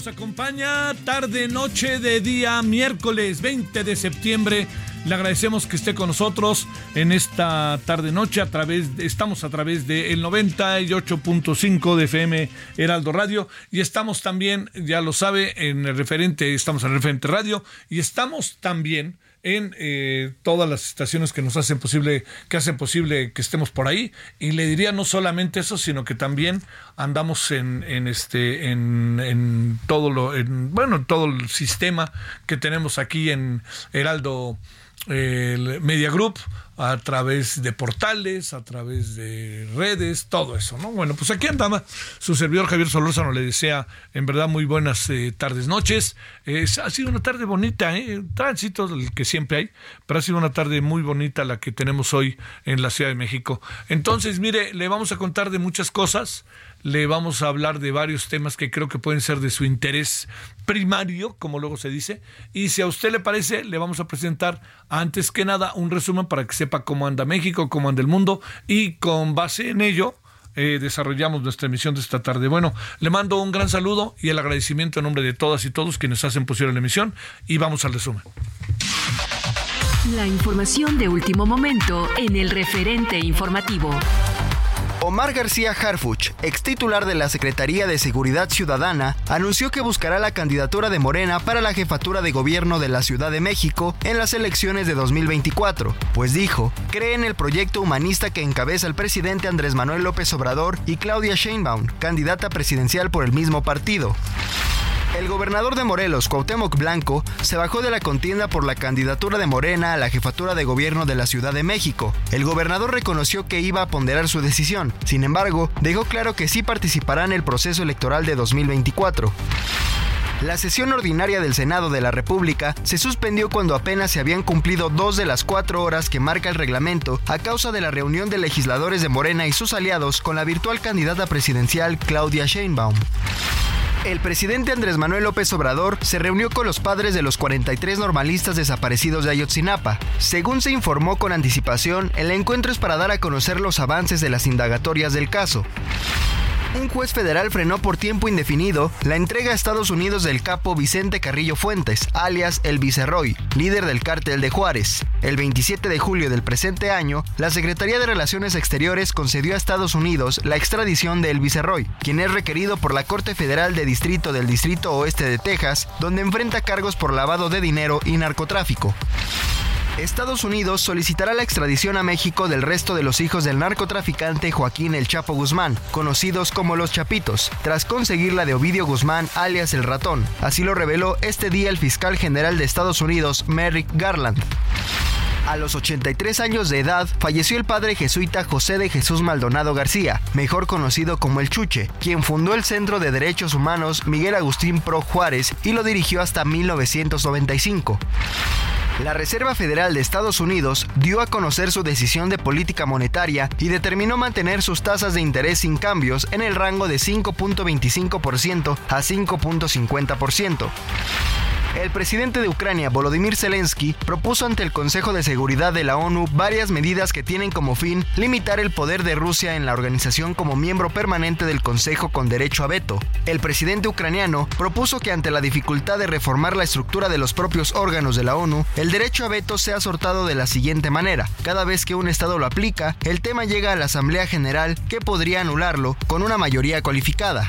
Nos acompaña. Tarde, noche de día, miércoles 20 de septiembre. Le agradecemos que esté con nosotros en esta tarde noche a través de, estamos a través del 98.5 de FM Heraldo Radio y estamos también, ya lo sabe, en el referente, estamos en el referente radio y estamos también en eh, todas las estaciones que nos hacen posible, que hacen posible que estemos por ahí. Y le diría no solamente eso, sino que también andamos en, en este, en, en todo lo, en, bueno, todo el sistema que tenemos aquí en Heraldo el Media Group a través de portales, a través de redes, todo eso, ¿no? Bueno, pues aquí andaba su servidor Javier Solórzano, le desea en verdad muy buenas eh, tardes, noches. ha sido una tarde bonita, ¿eh? Tránsito, el que siempre hay, pero ha sido una tarde muy bonita la que tenemos hoy en la Ciudad de México. Entonces, mire, le vamos a contar de muchas cosas le vamos a hablar de varios temas que creo que pueden ser de su interés primario, como luego se dice, y si a usted le parece, le vamos a presentar antes que nada un resumen para que sepa cómo anda México, cómo anda el mundo, y con base en ello eh, desarrollamos nuestra emisión de esta tarde. Bueno, le mando un gran saludo y el agradecimiento en nombre de todas y todos quienes hacen posible la emisión, y vamos al resumen. La información de último momento en el referente informativo. Omar García Harfuch, ex titular de la Secretaría de Seguridad Ciudadana, anunció que buscará la candidatura de Morena para la jefatura de gobierno de la Ciudad de México en las elecciones de 2024, pues dijo, cree en el proyecto humanista que encabeza el presidente Andrés Manuel López Obrador y Claudia Sheinbaum, candidata presidencial por el mismo partido. El gobernador de Morelos, Cuauhtémoc Blanco, se bajó de la contienda por la candidatura de Morena a la jefatura de gobierno de la Ciudad de México. El gobernador reconoció que iba a ponderar su decisión, sin embargo, dejó claro que sí participará en el proceso electoral de 2024. La sesión ordinaria del Senado de la República se suspendió cuando apenas se habían cumplido dos de las cuatro horas que marca el reglamento a causa de la reunión de legisladores de Morena y sus aliados con la virtual candidata presidencial Claudia Sheinbaum. El presidente Andrés Manuel López Obrador se reunió con los padres de los 43 normalistas desaparecidos de Ayotzinapa. Según se informó con anticipación, el encuentro es para dar a conocer los avances de las indagatorias del caso. Un juez federal frenó por tiempo indefinido la entrega a Estados Unidos del capo Vicente Carrillo Fuentes, alias El Viceroy, líder del cártel de Juárez. El 27 de julio del presente año, la Secretaría de Relaciones Exteriores concedió a Estados Unidos la extradición de El Viceroy, quien es requerido por la Corte Federal de Distrito del Distrito Oeste de Texas, donde enfrenta cargos por lavado de dinero y narcotráfico. Estados Unidos solicitará la extradición a México del resto de los hijos del narcotraficante Joaquín El Chapo Guzmán, conocidos como los Chapitos, tras conseguir la de Ovidio Guzmán, alias el ratón. Así lo reveló este día el fiscal general de Estados Unidos, Merrick Garland. A los 83 años de edad falleció el padre jesuita José de Jesús Maldonado García, mejor conocido como el Chuche, quien fundó el Centro de Derechos Humanos Miguel Agustín Pro Juárez y lo dirigió hasta 1995. La Reserva Federal de Estados Unidos dio a conocer su decisión de política monetaria y determinó mantener sus tasas de interés sin cambios en el rango de 5.25% a 5.50%. El presidente de Ucrania, Volodymyr Zelensky, propuso ante el Consejo de Seguridad de la ONU varias medidas que tienen como fin limitar el poder de Rusia en la organización como miembro permanente del Consejo con derecho a veto. El presidente ucraniano propuso que ante la dificultad de reformar la estructura de los propios órganos de la ONU, el derecho a veto sea sortado de la siguiente manera. Cada vez que un Estado lo aplica, el tema llega a la Asamblea General que podría anularlo con una mayoría cualificada.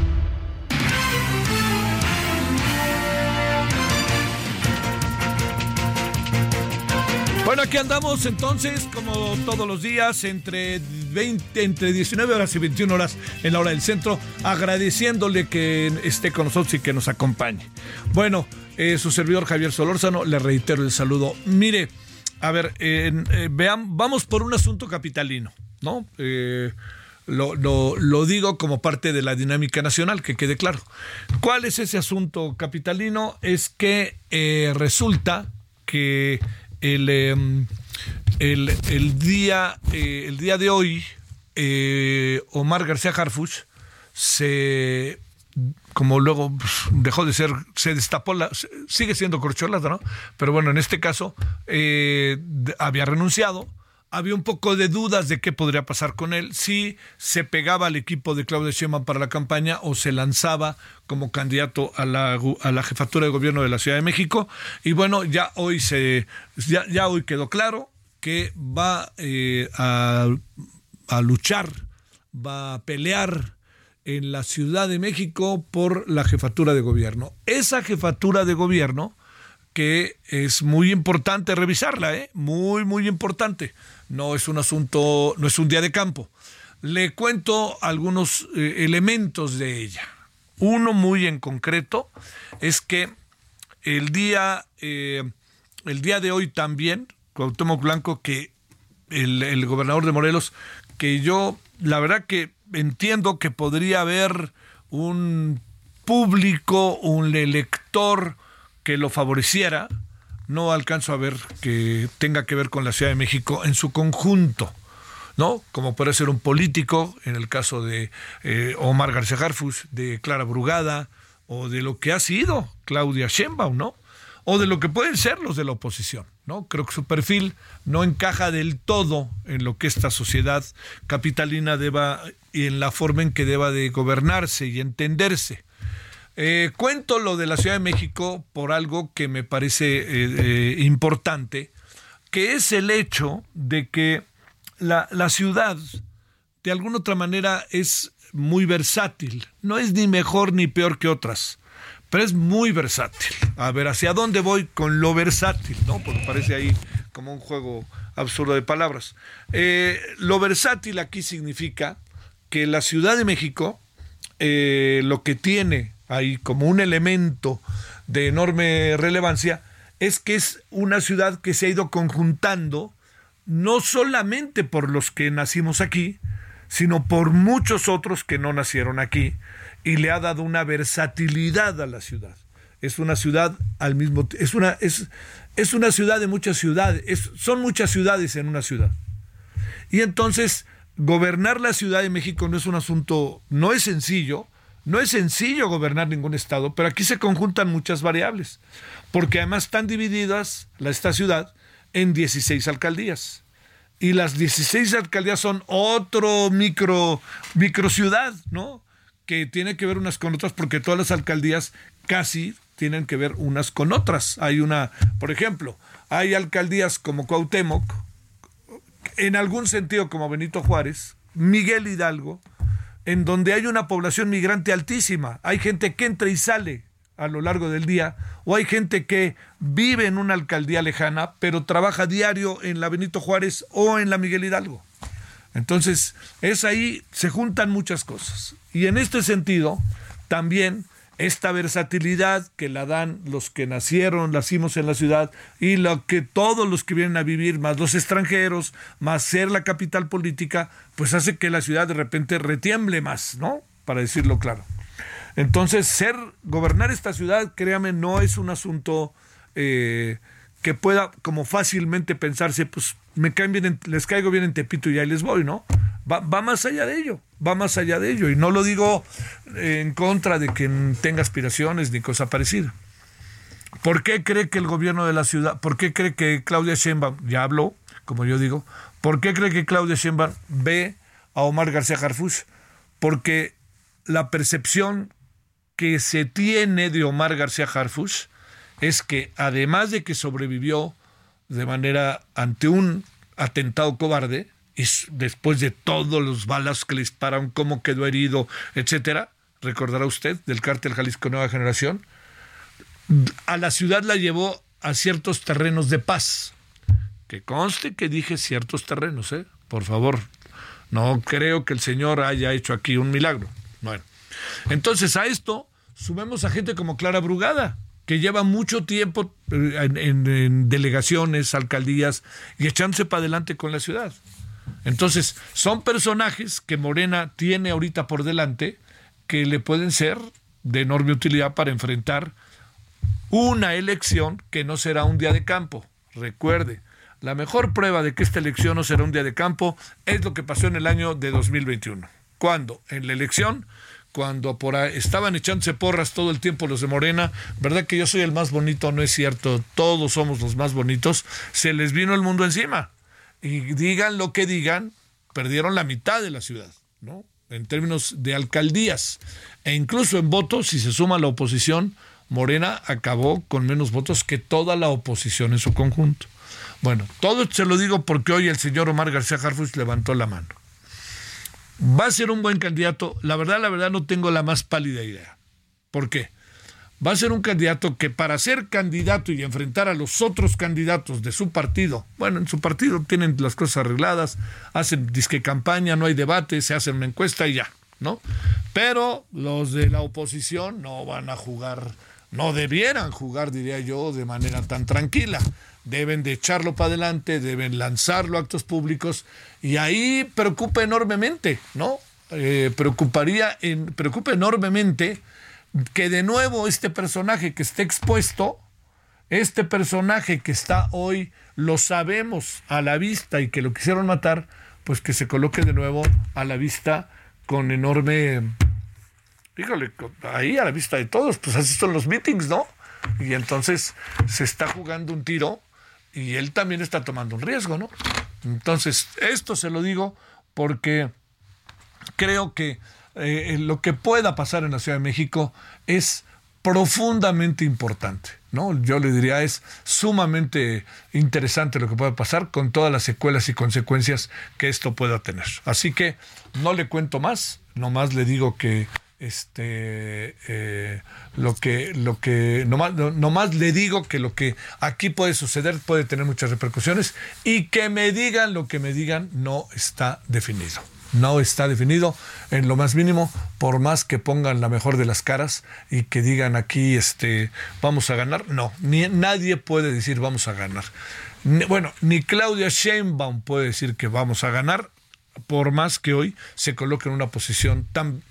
Bueno, aquí andamos entonces, como todos los días, entre 20, entre 19 horas y 21 horas en la hora del centro, agradeciéndole que esté con nosotros y que nos acompañe. Bueno, eh, su servidor Javier Solórzano, le reitero el saludo. Mire, a ver, eh, vean, vamos por un asunto capitalino, ¿no? Eh, lo, lo, digo como parte de la dinámica nacional, que quede claro. ¿Cuál es ese asunto capitalino? Es que resulta que el, el, día, el día de hoy, Omar García Harfuch se como luego pues, dejó de ser, se destapó, la, sigue siendo corcholata, ¿no? Pero bueno, en este caso eh, había renunciado, había un poco de dudas de qué podría pasar con él, si se pegaba al equipo de Claudia Sheinbaum para la campaña o se lanzaba como candidato a la, a la jefatura de gobierno de la Ciudad de México. Y bueno, ya hoy, se, ya, ya hoy quedó claro que va eh, a, a luchar, va a pelear en la Ciudad de México por la jefatura de gobierno. Esa jefatura de gobierno que es muy importante revisarla, ¿eh? muy, muy importante. No es un asunto, no es un día de campo. Le cuento algunos eh, elementos de ella. Uno muy en concreto es que el día, eh, el día de hoy también, Cuauhtémoc Blanco, que el, el gobernador de Morelos, que yo, la verdad que entiendo que podría haber un público, un elector que lo favoreciera. No alcanzo a ver que tenga que ver con la Ciudad de México en su conjunto. ¿no? Como puede ser un político, en el caso de eh, Omar García Harfus, de Clara Brugada, o de lo que ha sido Claudia Sheinbaum, ¿no? O de lo que pueden ser los de la oposición. ¿no? Creo que su perfil no encaja del todo en lo que esta sociedad capitalina deba y en la forma en que deba de gobernarse y entenderse. Eh, cuento lo de la Ciudad de México por algo que me parece eh, eh, importante, que es el hecho de que la, la ciudad de alguna otra manera es muy versátil, no es ni mejor ni peor que otras pero es muy versátil. A ver, ¿hacia dónde voy con lo versátil? ¿no? Porque parece ahí como un juego absurdo de palabras. Lo versátil aquí significa que la Ciudad de México, lo que tiene ahí como un elemento de enorme relevancia, es que es una ciudad que se ha ido conjuntando no solamente por los que nacimos aquí, sino por muchos otros que no nacieron aquí y le ha dado una versatilidad a la ciudad. Es una ciudad al mismo es una es, es una ciudad de muchas ciudades, son muchas ciudades en una ciudad. Y entonces gobernar la Ciudad de México no es un asunto no es sencillo, no es sencillo gobernar ningún estado, pero aquí se conjuntan muchas variables, porque además están divididas la esta ciudad en 16 alcaldías. Y las 16 alcaldías son otro micro micro ciudad, ¿no? que tiene que ver unas con otras porque todas las alcaldías casi tienen que ver unas con otras. Hay una, por ejemplo, hay alcaldías como Cuauhtémoc, en algún sentido como Benito Juárez, Miguel Hidalgo, en donde hay una población migrante altísima. Hay gente que entra y sale a lo largo del día, o hay gente que vive en una alcaldía lejana, pero trabaja diario en la Benito Juárez o en la Miguel Hidalgo. Entonces, es ahí, se juntan muchas cosas. Y en este sentido, también esta versatilidad que la dan los que nacieron, nacimos en la ciudad, y lo que todos los que vienen a vivir, más los extranjeros, más ser la capital política, pues hace que la ciudad de repente retiemble más, ¿no? Para decirlo claro. Entonces, ser, gobernar esta ciudad, créame, no es un asunto eh, que pueda como fácilmente pensarse, pues me caen bien, les caigo bien en Tepito y ahí les voy, ¿no? Va, va, más allá de ello, va más allá de ello. Y no lo digo en contra de quien tenga aspiraciones ni cosa parecida. ¿Por qué cree que el gobierno de la ciudad, por qué cree que Claudia Sheinbaum, ya habló, como yo digo, por qué cree que Claudia Sheinbaum ve a Omar García Harfuch? Porque la percepción que se tiene de Omar García Harfuch es que además de que sobrevivió de manera ante un atentado cobarde, y después de todos los balas que le dispararon, cómo quedó herido, etcétera, recordará usted del cártel Jalisco Nueva Generación, a la ciudad la llevó a ciertos terrenos de paz. Que conste que dije ciertos terrenos, ¿eh? Por favor, no creo que el Señor haya hecho aquí un milagro. Bueno, entonces a esto sumemos a gente como Clara Brugada, que lleva mucho tiempo eh, en, delegaciones, alcaldías y echándose para adelante con la ciudad. Entonces, son personajes que Morena tiene ahorita por delante que le pueden ser de enorme utilidad para enfrentar una elección que no será un día de campo. Recuerde, la mejor prueba de que esta elección no será un día de campo es lo que pasó en el año de 2021. Cuando en la elección cuando por ahí estaban echándose porras todo el tiempo los de Morena, ¿verdad que yo soy el más bonito? No es cierto, todos somos los más bonitos, se les vino el mundo encima. Y digan lo que digan, perdieron la mitad de la ciudad, ¿no? En términos de alcaldías. E incluso en votos, si se suma la oposición, Morena acabó con menos votos que toda la oposición en su conjunto. Bueno, todo se lo digo porque hoy el señor Omar García Harfuch levantó la mano. ¿Va a ser un buen candidato? La verdad, la verdad no tengo la más pálida idea. ¿Por qué? Va a ser un candidato que para ser candidato y enfrentar a los otros candidatos de su partido, bueno, en su partido tienen las cosas arregladas, hacen disque campaña, no hay debate, se hace una encuesta y ya, ¿no? Pero los de la oposición no van a jugar, no debieran jugar, diría yo, de manera tan tranquila deben de echarlo para adelante, deben lanzarlo a actos públicos y ahí preocupa enormemente, ¿no? Eh, preocuparía, preocupa enormemente que de nuevo este personaje que esté expuesto, este personaje que está hoy, lo sabemos a la vista y que lo quisieron matar, pues que se coloque de nuevo a la vista con enorme, híjole, ahí a la vista de todos, pues así son los meetings, ¿no? Y entonces se está jugando un tiro y él también está tomando un riesgo, ¿no? Entonces, esto se lo digo porque creo que eh, lo que pueda pasar en la Ciudad de México es profundamente importante, ¿no? Yo le diría es sumamente interesante lo que pueda pasar con todas las secuelas y consecuencias que esto pueda tener. Así que no le cuento más, nomás le digo que este eh, lo que lo que nomás, más le digo que lo que aquí puede suceder puede tener muchas repercusiones y que me digan lo que me digan no está definido. No está definido en lo más mínimo por más que pongan la mejor de las caras y que digan aquí este vamos a ganar. No ni nadie puede decir vamos a ganar. Bueno ni Claudia Sheinbaum puede decir que vamos a ganar por más que hoy se coloque en una posición tan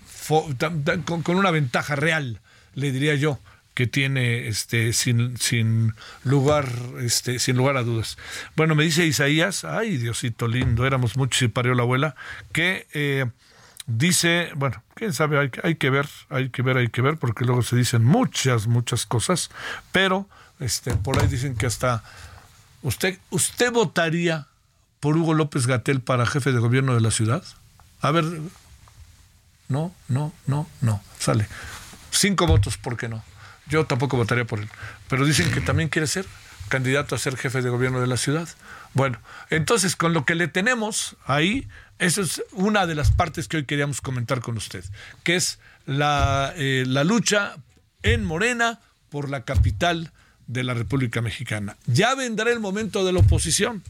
con, una ventaja real, le diría yo, que tiene este sin, sin lugar este sin lugar a dudas. Bueno, me dice Isaías, ay Diosito lindo, éramos muchos y parió la abuela, que eh, dice, bueno, quién sabe, hay, hay, que ver, hay que ver, hay que ver, porque luego se dicen muchas, muchas cosas, pero este, por ahí dicen que hasta usted, usted votaría por Hugo López Gatel para jefe de gobierno de la ciudad. A ver, no, no, no, no. Sale. Cinco votos, ¿por qué no? Yo tampoco votaría por él. Pero dicen que también quiere ser candidato a ser jefe de gobierno de la ciudad. Bueno, entonces con lo que le tenemos ahí, esa es una de las partes que hoy queríamos comentar con usted, que es la, eh, la lucha en Morena por la capital de la República Mexicana. Ya vendrá el momento de la oposición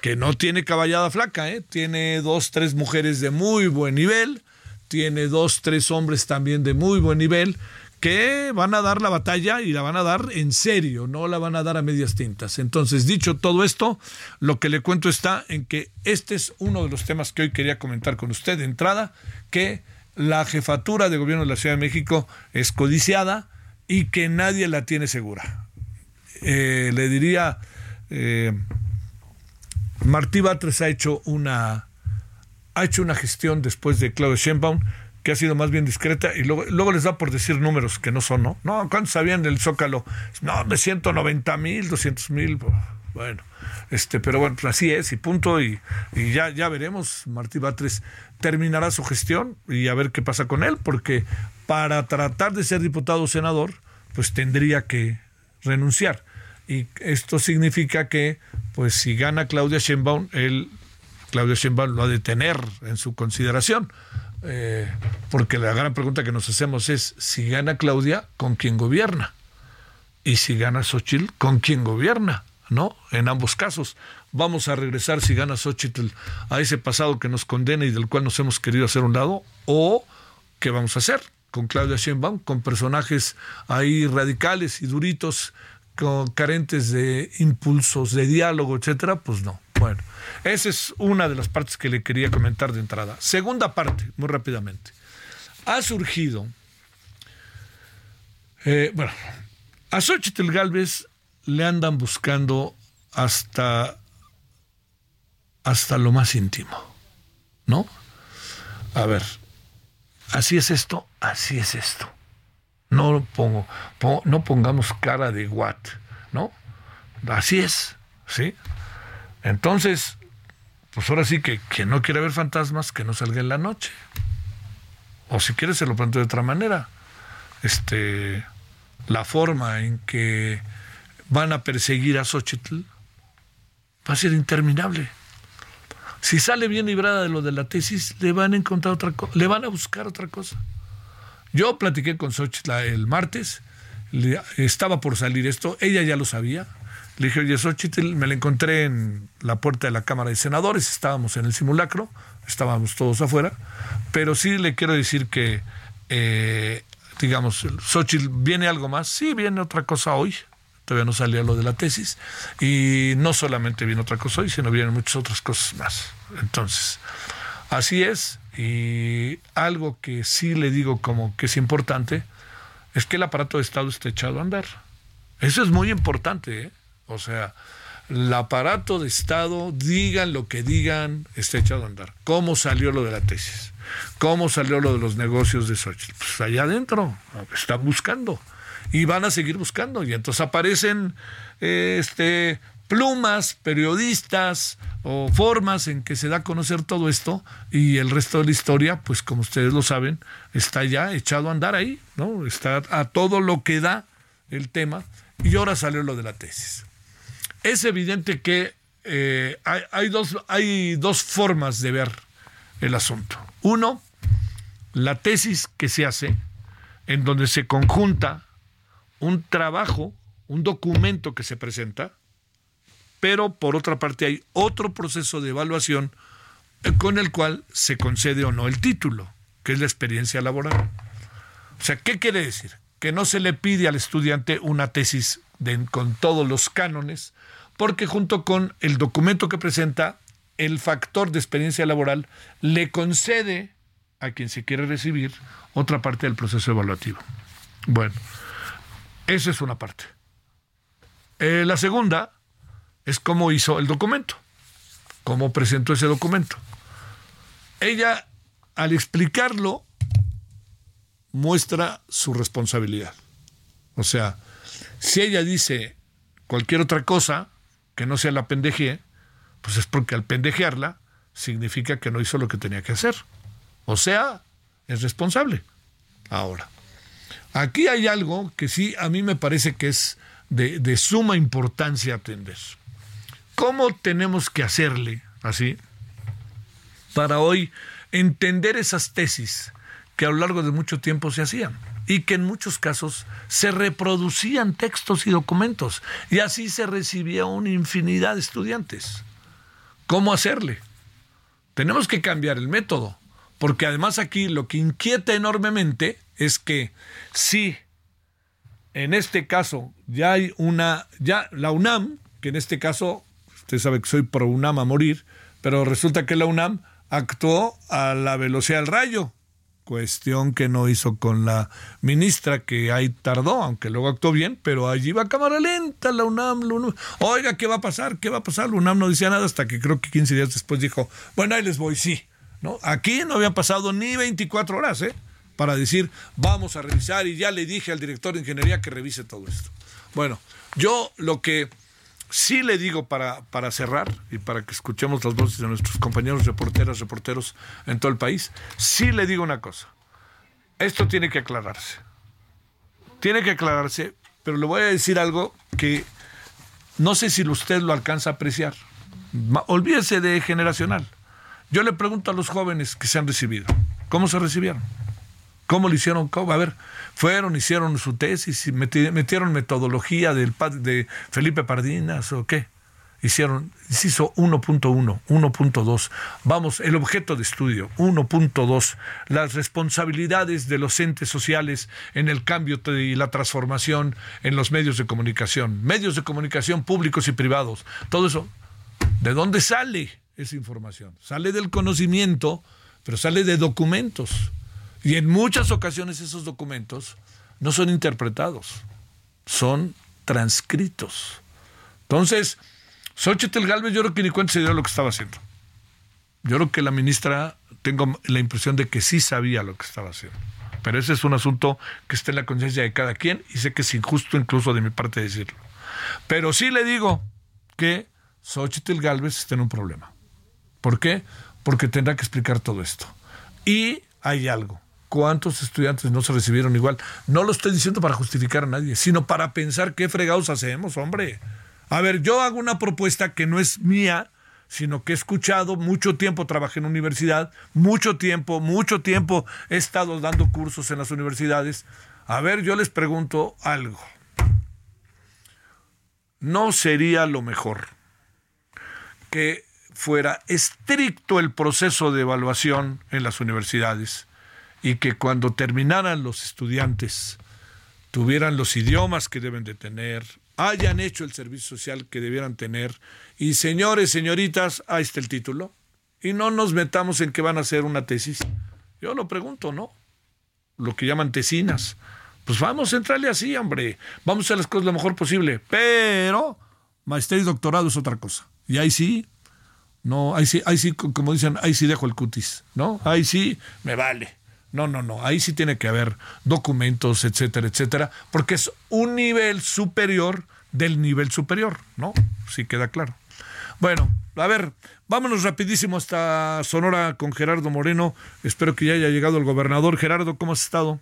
que no tiene caballada flaca, ¿eh? tiene dos, tres mujeres de muy buen nivel, tiene dos, tres hombres también de muy buen nivel, que van a dar la batalla y la van a dar en serio, no la van a dar a medias tintas. Entonces, dicho todo esto, lo que le cuento está en que este es uno de los temas que hoy quería comentar con usted de entrada, que la jefatura de gobierno de la Ciudad de México es codiciada y que nadie la tiene segura. Eh, le diría, eh, Martí Batres ha hecho una ha hecho una gestión después de Claudio Sheinbaum que ha sido más bien discreta y luego, luego les da por decir números que no son, ¿no? No, ¿cuántos sabían del Zócalo? No, de 190 mil, 200 mil, bueno, este, pero bueno, pues así es y punto y, y, ya, ya veremos, Martí Batres terminará su gestión y a ver qué pasa con él, porque para tratar de ser diputado o senador, pues tendría que renunciar. Y esto significa que, pues si gana Claudia Sheinbaum, él, Claudia Sheinbaum lo ha de tener en su consideración eh, porque la gran pregunta que nos hacemos es, si gana Claudia, ¿con quién gobierna? Y si gana Xochitl, ¿con quién gobierna? ¿No? En ambos casos. Vamos a regresar, si gana Xochitl, a ese pasado que nos condena y del cual nos hemos querido hacer un lado, o ¿qué vamos a hacer? Con Claudia Sheinbaum, con personajes ahí radicales y duritos, con, carentes de impulsos, de diálogo, etcétera, pues no. Bueno, esa es una de las partes que le quería comentar de entrada. Segunda parte, muy rápidamente. Ha surgido, eh, bueno, a Xochitl Galvez le andan buscando hasta, hasta lo más íntimo, ¿no? A ver, así es esto, así es esto. No pongo, no pongamos cara de what, ¿no? Así es, ¿sí? Entonces, pues ahora sí que quien no quiere ver fantasmas, que no salga en la noche. O si quiere se lo planteo de otra manera. Este, la forma en que van a perseguir a Xochitl va a ser interminable. Si sale bien librada de lo de la tesis, le van a encontrar otra cosa, le van a buscar otra cosa. Yo platiqué con Xochitl el martes, estaba por salir esto, ella ya lo sabía, le dije, oye, Xochitl, me la encontré en la puerta de la Cámara de Senadores, estábamos en el simulacro, estábamos todos afuera, pero sí le quiero decir que, eh, digamos, Xochitl, ¿viene algo más? Sí, viene otra cosa hoy, todavía no salía lo de la tesis, y no solamente viene otra cosa hoy, sino vienen muchas otras cosas más. Entonces, así es, y algo que sí le digo como que es importante, es que el aparato de Estado está echado a andar. Eso es muy importante, ¿eh? O sea, el aparato de Estado, digan lo que digan, está echado a andar. ¿Cómo salió lo de la tesis? ¿Cómo salió lo de los negocios de Xochitl? Pues allá adentro, están buscando. Y van a seguir buscando. Y entonces aparecen este, plumas, periodistas o formas en que se da a conocer todo esto. Y el resto de la historia, pues como ustedes lo saben, está ya echado a andar ahí, ¿no? Está a todo lo que da el tema. Y ahora salió lo de la tesis es evidente que eh, hay, dos, hay dos formas de ver el asunto. Uno, la tesis que se hace, en donde se conjunta un trabajo, un documento que se presenta, pero por otra parte hay otro proceso de evaluación eh, con el cual se concede o no el título, que es la experiencia laboral. O sea, ¿qué quiere decir? Que no se le pide al estudiante una tesis con todos los cánones, porque junto con el documento que presenta, el factor de experiencia laboral le concede a quien se quiere recibir otra parte del proceso evaluativo. Bueno, esa es una parte. Eh, la segunda es cómo hizo el documento, cómo presentó ese documento. Ella, al explicarlo, muestra su responsabilidad. O sea, si ella dice cualquier otra cosa, que no sea la pendeje, pues es porque al pendejearla significa que no hizo lo que tenía que hacer. O sea, es responsable. Ahora, aquí hay algo que sí a mí me parece que es de, de suma importancia atender. ¿Cómo tenemos que hacerle así para hoy entender esas tesis que a lo largo de mucho tiempo se hacían? Y que en muchos casos se reproducían textos y documentos y así se recibía una infinidad de estudiantes. cómo hacerle. Tenemos que cambiar el método, porque además aquí lo que inquieta enormemente es que si en este caso ya hay una, ya la UNAM, que en este caso, usted sabe que soy pro UNAM a morir, pero resulta que la UNAM actuó a la velocidad del rayo, cuestión que no hizo con la ministra, que ahí tardó, aunque luego actuó bien, pero allí va a cámara lenta la UNAM, la UNAM. Oiga, ¿qué va a pasar? ¿Qué va a pasar? La UNAM no decía nada hasta que creo que 15 días después dijo, bueno, ahí les voy, sí. ¿No? Aquí no había pasado ni 24 horas, ¿eh? Para decir, vamos a revisar y ya le dije al director de ingeniería que revise todo esto. Bueno, yo lo que sí le digo para, para cerrar y para que escuchemos las voces de nuestros compañeros reporteras, reporteros en todo el país, sí le digo una cosa. Esto tiene que aclararse. Tiene que aclararse, pero le voy a decir algo que no sé si usted lo alcanza a apreciar. Olvídese de generacional. Yo le pregunto a los jóvenes que se han recibido, ¿cómo se recibieron? ¿Cómo lo hicieron? A ver, fueron, hicieron su tesis, metieron metodología del, de Felipe Pardinas o qué. Hicieron, hizo 1.1, 1.2. Vamos, el objeto de estudio, 1.2. Las responsabilidades de los entes sociales en el cambio y la transformación en los medios de comunicación. Medios de comunicación públicos y privados. Todo eso. ¿De dónde sale esa información? Sale del conocimiento, pero sale de documentos y en muchas ocasiones esos documentos no son interpretados, son transcritos. Entonces, Xochitl Galvez yo creo que ni cuenta se dio lo que estaba haciendo. Yo creo que la ministra, tengo la impresión de que sí sabía lo que estaba haciendo. Pero ese es un asunto que está en la conciencia de cada quien y sé que es injusto incluso de mi parte decirlo. Pero sí le digo que Xochitl Galvez está en un problema. ¿Por qué? Porque tendrá que explicar todo esto. Y hay algo. ¿Cuántos estudiantes no se recibieron igual? No lo estoy diciendo para justificar a nadie, sino para pensar qué fregados hacemos, hombre. A ver, yo hago una propuesta que no es mía, sino que he escuchado mucho tiempo, trabajé en universidad, mucho tiempo, mucho tiempo he estado dando cursos en las universidades. A ver, yo les pregunto algo. ¿No sería lo mejor que fuera estricto el proceso de evaluación en las universidades? Y que cuando terminaran los estudiantes tuvieran los idiomas que deben de tener, hayan hecho el servicio social que debieran tener y señores, señoritas, ahí está el título y no nos metamos en que van a hacer una tesis. Yo lo pregunto, ¿no? Lo que llaman tesinas. Pues vamos a entrarle así, hombre. Vamos a hacer las cosas lo mejor posible. Pero maestría y doctorado es otra cosa. Y ahí sí, no, ahí sí, ahí sí, como dicen, ahí sí dejo el cutis, ¿no? Ahí sí me vale. No, no, no. Ahí sí tiene que haber documentos, etcétera, etcétera, porque es un nivel superior del nivel superior, ¿no? Sí queda claro. Bueno, a ver, vámonos rapidísimo hasta Sonora con Gerardo Moreno. Espero que ya haya llegado el gobernador. Gerardo, ¿cómo has estado?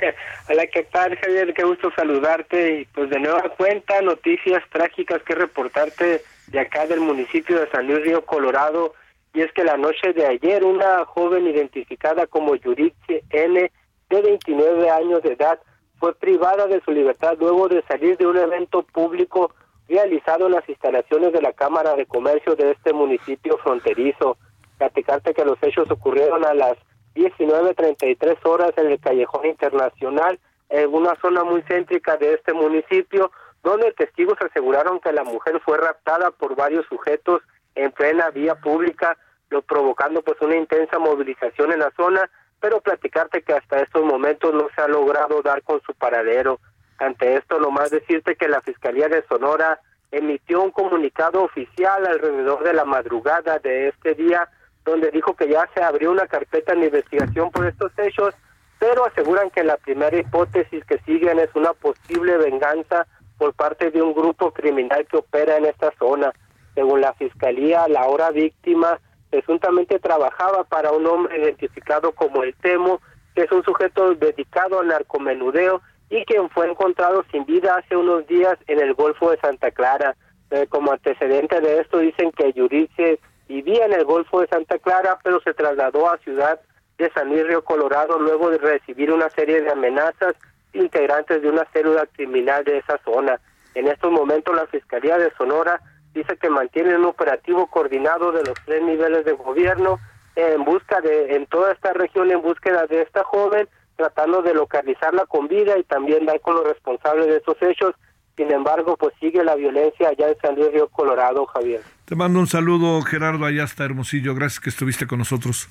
Hola, ¿qué tal, Javier? Qué gusto saludarte. Y pues de nueva cuenta, noticias trágicas que reportarte de acá del municipio de San Luis Río Colorado y es que la noche de ayer una joven identificada como Yurichi N, de 29 años de edad, fue privada de su libertad luego de salir de un evento público realizado en las instalaciones de la Cámara de Comercio de este municipio fronterizo. Platicarte que los hechos ocurrieron a las 19.33 horas en el Callejón Internacional, en una zona muy céntrica de este municipio, donde testigos aseguraron que la mujer fue raptada por varios sujetos en plena vía pública lo provocando pues una intensa movilización en la zona, pero platicarte que hasta estos momentos no se ha logrado dar con su paradero. Ante esto, lo más decirte que la Fiscalía de Sonora emitió un comunicado oficial alrededor de la madrugada de este día, donde dijo que ya se abrió una carpeta de investigación por estos hechos, pero aseguran que la primera hipótesis que siguen es una posible venganza por parte de un grupo criminal que opera en esta zona. Según la Fiscalía, la hora víctima presuntamente trabajaba para un hombre identificado como el Temo, que es un sujeto dedicado al narcomenudeo y quien fue encontrado sin vida hace unos días en el Golfo de Santa Clara. Eh, como antecedente de esto dicen que Yurice vivía en el Golfo de Santa Clara, pero se trasladó a Ciudad de San Luis Río Colorado luego de recibir una serie de amenazas integrantes de una célula criminal de esa zona. En estos momentos la Fiscalía de Sonora dice que mantienen un operativo coordinado de los tres niveles de gobierno en busca de, en toda esta región, en búsqueda de esta joven, tratando de localizarla con vida y también dar con los responsables de estos hechos. Sin embargo, pues sigue la violencia allá en San Luis Río Colorado, Javier. Te mando un saludo, Gerardo, allá está Hermosillo. Gracias que estuviste con nosotros.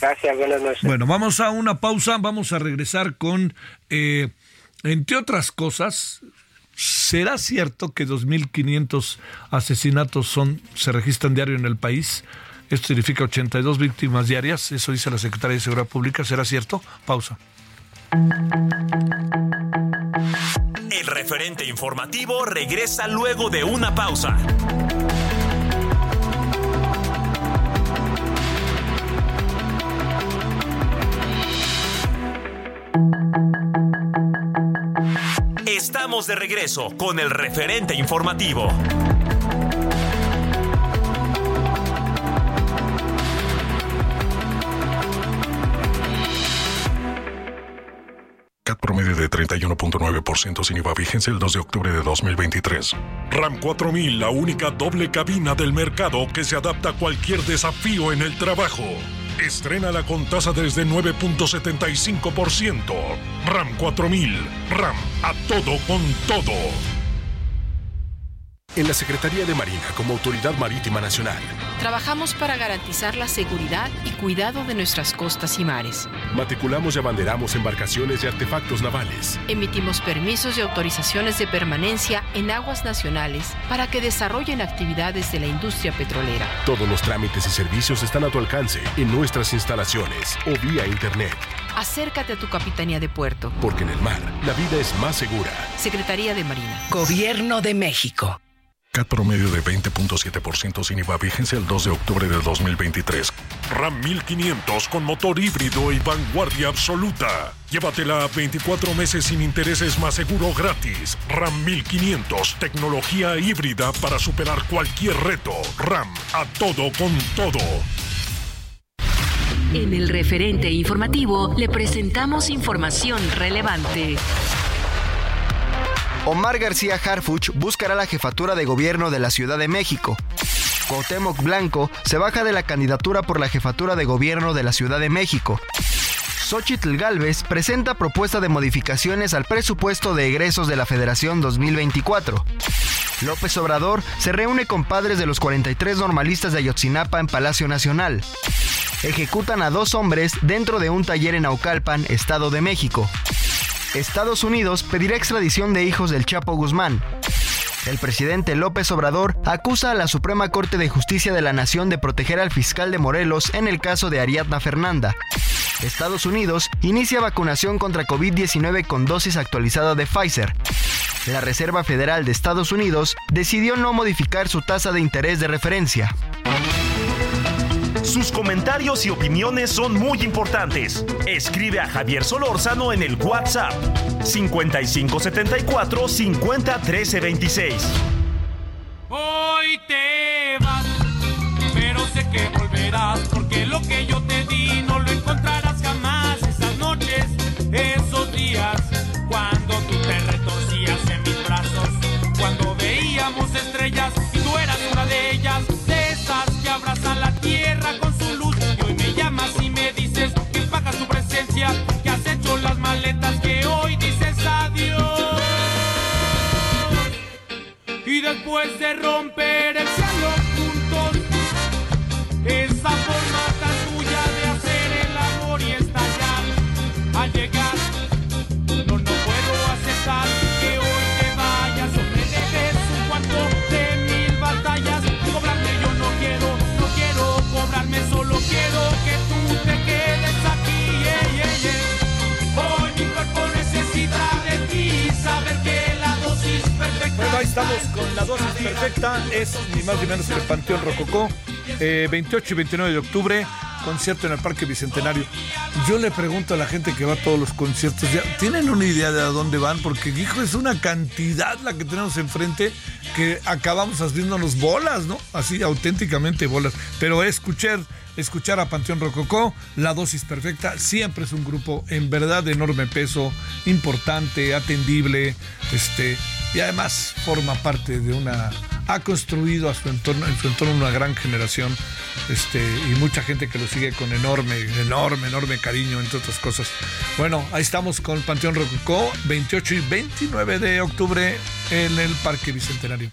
Gracias, buenas noches. Bueno, vamos a una pausa, vamos a regresar con, eh, entre otras cosas, ¿será cierto que 2.500 asesinatos son se registran diario en el país? Esto significa 82 víctimas diarias, eso dice la Secretaría de Seguridad Pública. ¿Será cierto? Pausa. El referente informativo regresa luego de una pausa. De regreso con el referente informativo. CAT promedio de 31.9% sin IVA vigencia el 2 de octubre de 2023. RAM 4000, la única doble cabina del mercado que se adapta a cualquier desafío en el trabajo. Estrénala con tasa desde 9.75%. RAM 4000, RAM, a todo con todo. En la Secretaría de Marina, como Autoridad Marítima Nacional, Trabajamos para garantizar la seguridad y cuidado de nuestras costas y mares. matriculamos y abanderamos embarcaciones y artefactos navales. Emitimos permisos y autorizaciones de permanencia en aguas nacionales para que desarrollen actividades de la industria petrolera. Todos los trámites y servicios están a tu alcance en nuestras instalaciones o vía internet, Acércate a tu capitanía de puerto. porque en el mar la vida es más segura. Secretaría de Marina. Gobierno de México. CAT promedio de 20.7% sin IVA vigencia el 2 de octubre de 2023. RAM 1500 con motor híbrido y vanguardia absoluta. Llévatela a 24 meses sin intereses más seguro gratis. RAM 1500, tecnología híbrida para superar cualquier reto. RAM, a todo con todo. En el referente informativo le presentamos información relevante. Omar García Harfuch buscará la jefatura de gobierno de la Ciudad de México. Cuauhtémoc Blanco se baja de la candidatura por la jefatura de gobierno de la Ciudad de México. Xochitl Galvez presenta propuesta de modificaciones al presupuesto de egresos de la Federación 2024. López Obrador se reúne con padres de los 43 normalistas de Ayotzinapa en Palacio Nacional. Ejecutan a dos hombres dentro de un taller en Aucalpan, Estado de México. Estados Unidos pedirá extradición de hijos del Chapo Guzmán. El presidente López Obrador acusa a la Suprema Corte de Justicia de la Nación de proteger al fiscal de Morelos en el caso de Ariadna Fernanda. Estados Unidos inicia vacunación contra COVID-19 con dosis actualizada de Pfizer. La Reserva Federal de Estados Unidos decidió no modificar su tasa de interés de referencia. Sus comentarios y opiniones son muy importantes. Escribe a Javier Solórzano en el WhatsApp 5574 50 13 26. Hoy te vas, pero sé que volverás, porque lo que yo te di no lo encontrarás jamás. Esas noches, esos días, que has hecho las maletas, que hoy dices adiós. Y después de romper estamos con la dosis perfecta. Es ni más ni menos que el Panteón Rococó. Eh, 28 y 29 de octubre, concierto en el Parque Bicentenario. Yo le pregunto a la gente que va a todos los conciertos, ¿ya ¿tienen una idea de a dónde van? Porque, hijo, es una cantidad la que tenemos enfrente que acabamos haciéndonos bolas, ¿no? Así, auténticamente bolas. Pero escuchar, escuchar a Panteón Rococó, la dosis perfecta, siempre es un grupo en verdad de enorme peso, importante, atendible, este, y además forma parte de una ha construido a su entorno, en su entorno una gran generación este, y mucha gente que lo sigue con enorme, enorme, enorme cariño, entre otras cosas. Bueno, ahí estamos con el Panteón Rococó, 28 y 29 de octubre en el Parque Bicentenario.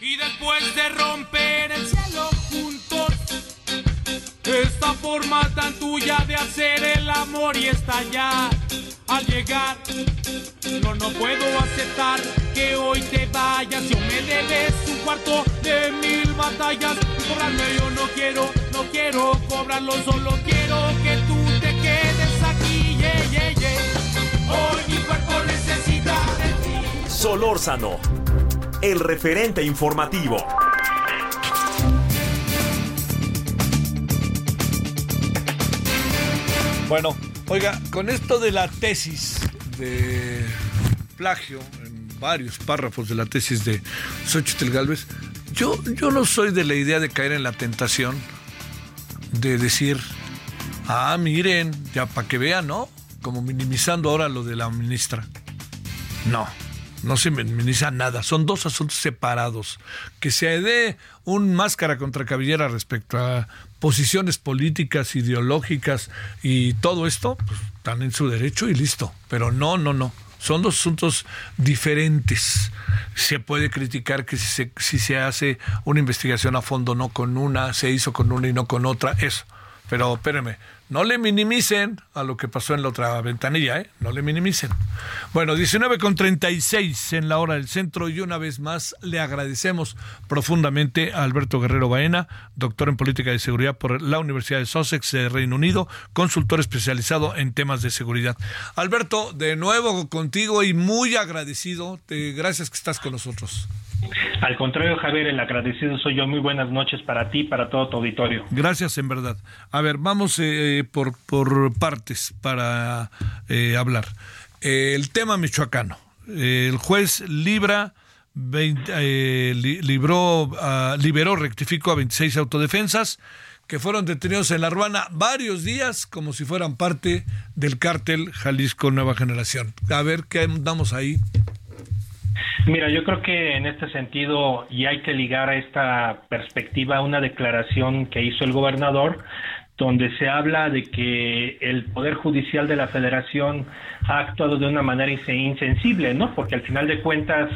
Y después de romper el cielo juntos, esta forma tan tuya de hacer el amor y estallar al llegar. No, no puedo aceptar que hoy te vayas. Yo me debes un cuarto de mil batallas. Cobrarme yo no quiero, no quiero cobrarlo, solo quiero que tú te quedes aquí. Yeah, yeah, yeah. Hoy mi cuerpo necesita de ti. Solórzano, el referente informativo. Bueno, oiga, con esto de la tesis de plagio en varios párrafos de la tesis de Xochitl Galvez, yo, yo no soy de la idea de caer en la tentación de decir, ah, miren, ya para que vean, ¿no? Como minimizando ahora lo de la ministra. No, no se minimiza nada. Son dos asuntos separados. Que se dé un máscara contra cabellera respecto a posiciones políticas, ideológicas y todo esto, pues están en su derecho y listo. Pero no, no, no. Son dos asuntos diferentes. Se puede criticar que si se, si se hace una investigación a fondo, no con una, se hizo con una y no con otra, eso. Pero espérenme, no le minimicen a lo que pasó en la otra ventanilla, ¿eh? No le minimicen. Bueno, 19 con 36 en la hora del centro y una vez más le agradecemos profundamente a Alberto Guerrero Baena, doctor en política de seguridad por la Universidad de Sussex de Reino Unido, consultor especializado en temas de seguridad. Alberto, de nuevo contigo y muy agradecido. Te, gracias que estás con nosotros. Al contrario, Javier, el agradecido soy yo. Muy buenas noches para ti y para todo tu auditorio. Gracias, en verdad. A ver, vamos eh, por, por partes para eh, hablar. Eh, el tema michoacano. el juez Libra 20, libró, uh, liberó, rectificó a 26 autodefensas que fueron detenidos en La Ruana varios días como si fueran parte del cártel Jalisco Nueva Generación. A ver qué andamos ahí. Mira, yo creo que en este sentido, y hay que ligar a esta perspectiva una declaración que hizo el gobernador, donde se habla de que el Poder Judicial de la Federación ha actuado de una manera insensible, ¿no? Porque al final de cuentas,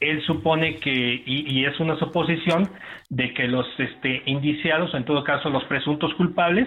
él supone que, y, y es una suposición, de que los este, indiciados, en todo caso los presuntos culpables,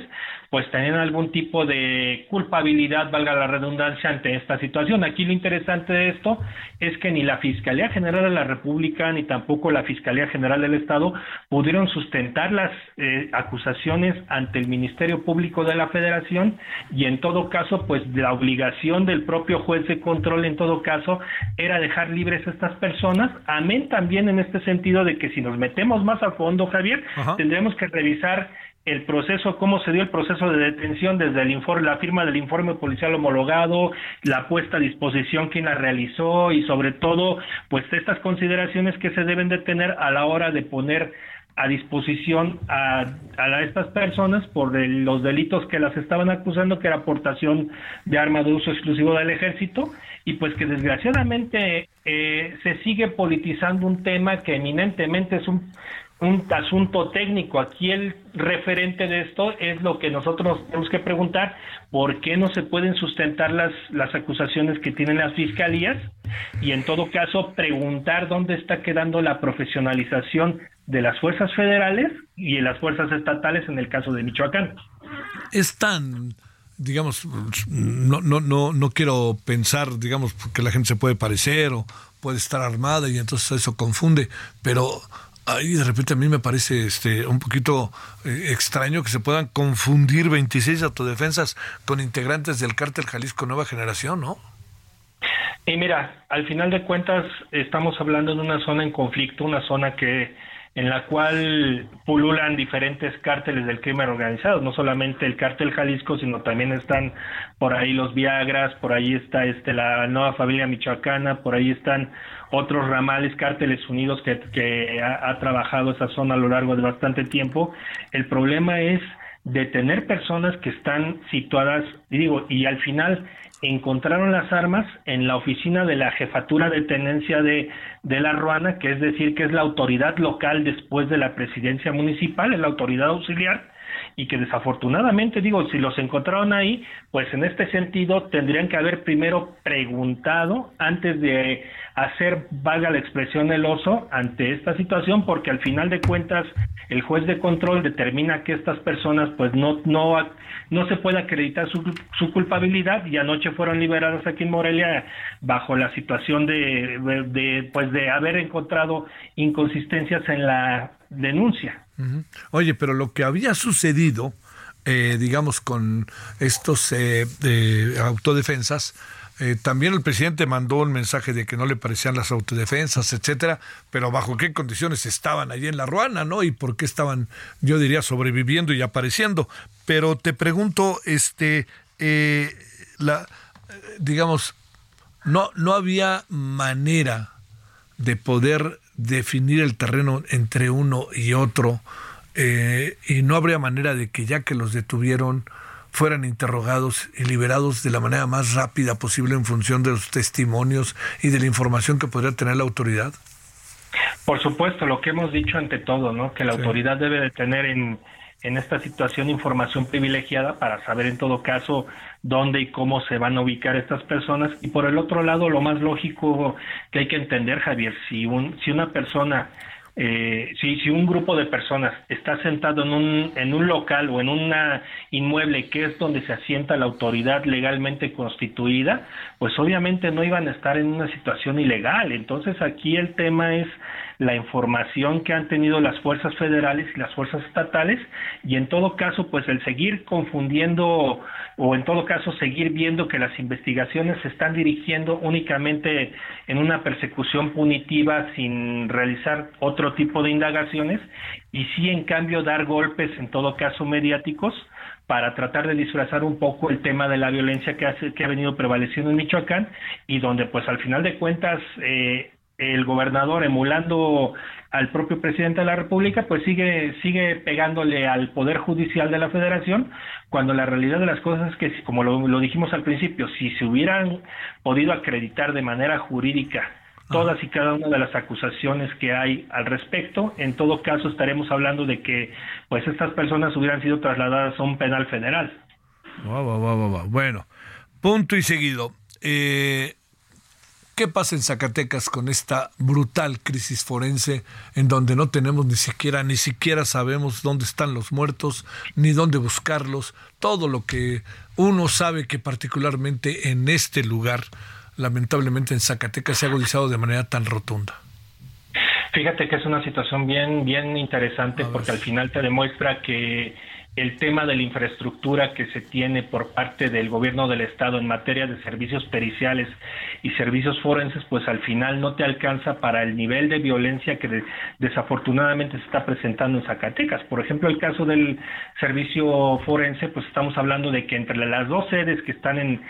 pues tenían algún tipo de culpabilidad, valga la redundancia, ante esta situación. Aquí lo interesante de esto es que ni la Fiscalía General de la República ni tampoco la Fiscalía General del Estado pudieron sustentar las eh, acusaciones ante el Ministerio Público de la Federación y en todo caso, pues la obligación del propio juez de control en todo caso era dejar libres a estas personas, amén también en este sentido de que si nos metemos más a fondo, Javier, tendremos que revisar el proceso, cómo se dio el proceso de detención desde el informe, la firma del informe policial homologado, la puesta a disposición, quién la realizó y sobre todo, pues estas consideraciones que se deben de tener a la hora de poner a disposición a, a estas personas por los delitos que las estaban acusando, que era aportación de arma de uso exclusivo del ejército, y pues que desgraciadamente eh, se sigue politizando un tema que eminentemente es un un asunto técnico. Aquí el referente de esto es lo que nosotros tenemos que preguntar, ¿por qué no se pueden sustentar las, las acusaciones que tienen las fiscalías? Y en todo caso, preguntar dónde está quedando la profesionalización de las fuerzas federales y de las fuerzas estatales en el caso de Michoacán. Es tan digamos, no, no, no, no quiero pensar, digamos, que la gente se puede parecer o puede estar armada y entonces eso confunde, pero ahí de repente a mí me parece este un poquito eh, extraño que se puedan confundir 26 autodefensas con integrantes del cártel Jalisco Nueva Generación, ¿no? Y mira, al final de cuentas estamos hablando de una zona en conflicto, una zona que en la cual pululan diferentes cárteles del crimen organizado, no solamente el cártel Jalisco, sino también están por ahí los Viagras, por ahí está este la nueva familia michoacana, por ahí están otros ramales, cárteles unidos que, ha, trabajado esa zona a lo largo de bastante tiempo. El problema es detener personas que están situadas, digo, y al final encontraron las armas en la oficina de la jefatura de tenencia de, de La Ruana, que es decir, que es la autoridad local después de la presidencia municipal, es la autoridad auxiliar, y que desafortunadamente, digo, si los encontraron ahí, pues en este sentido tendrían que haber primero preguntado antes de hacer, valga la expresión, el oso ante esta situación, porque al final de cuentas el juez de control determina que estas personas pues no, no, no se puede acreditar su, su culpabilidad y anoche fueron liberadas aquí en Morelia bajo la situación de, de, pues de haber encontrado inconsistencias en la denuncia. Oye, pero lo que había sucedido, eh, digamos, con estos eh, autodefensas, eh, también el presidente mandó un mensaje de que no le parecían las autodefensas, etcétera, pero bajo qué condiciones estaban allí en la Ruana, ¿no? Y por qué estaban, yo diría, sobreviviendo y apareciendo. Pero te pregunto, este, la, digamos, no, no había manera de poder definir el terreno entre uno y otro eh, y no habría manera de que ya que los detuvieron fueran interrogados y liberados de la manera más rápida posible en función de los testimonios y de la información que podría tener la autoridad? Por supuesto, lo que hemos dicho ante todo, ¿no? Que la autoridad debe de tener en, en esta situación información privilegiada para saber en todo caso dónde y cómo se van a ubicar estas personas. Y por el otro lado, lo más lógico que hay que entender, Javier, si, un, si una persona, eh, si, si un grupo de personas está sentado en un, en un local o en un inmueble que es donde se asienta la autoridad legalmente constituida, pues obviamente no iban a estar en una situación ilegal. Entonces aquí el tema es la información que han tenido las fuerzas federales y las fuerzas estatales y en todo caso pues el seguir confundiendo o en todo caso seguir viendo que las investigaciones se están dirigiendo únicamente en una persecución punitiva sin realizar otro tipo de indagaciones y sí en cambio dar golpes en todo caso mediáticos para tratar de disfrazar un poco el tema de la violencia que, hace, que ha venido prevaleciendo en Michoacán y donde pues al final de cuentas eh, el gobernador emulando al propio presidente de la República, pues sigue sigue pegándole al poder judicial de la Federación, cuando la realidad de las cosas es que, como lo, dijimos al principio, si se hubieran podido acreditar de manera jurídica todas y cada una de las acusaciones que hay al respecto, en todo caso estaremos hablando de que pues estas personas hubieran sido trasladadas a un penal federal. bueno, punto y seguido. Eh, ¿Qué pasa en Zacatecas con esta brutal crisis forense en donde no tenemos ni siquiera, ni siquiera sabemos dónde están los muertos, ni dónde buscarlos? Todo lo que uno sabe que particularmente en este lugar, lamentablemente en Zacatecas, se ha agudizado de manera tan rotunda. Fíjate que es una situación bien, bien interesante porque al final te demuestra que el tema de la infraestructura que se tiene por parte del gobierno del estado en materia de servicios periciales y servicios forenses, pues al final no te alcanza para el nivel de violencia que desafortunadamente se está presentando en Zacatecas. Por ejemplo, el caso del servicio forense, pues estamos hablando de que entre las dos sedes que están en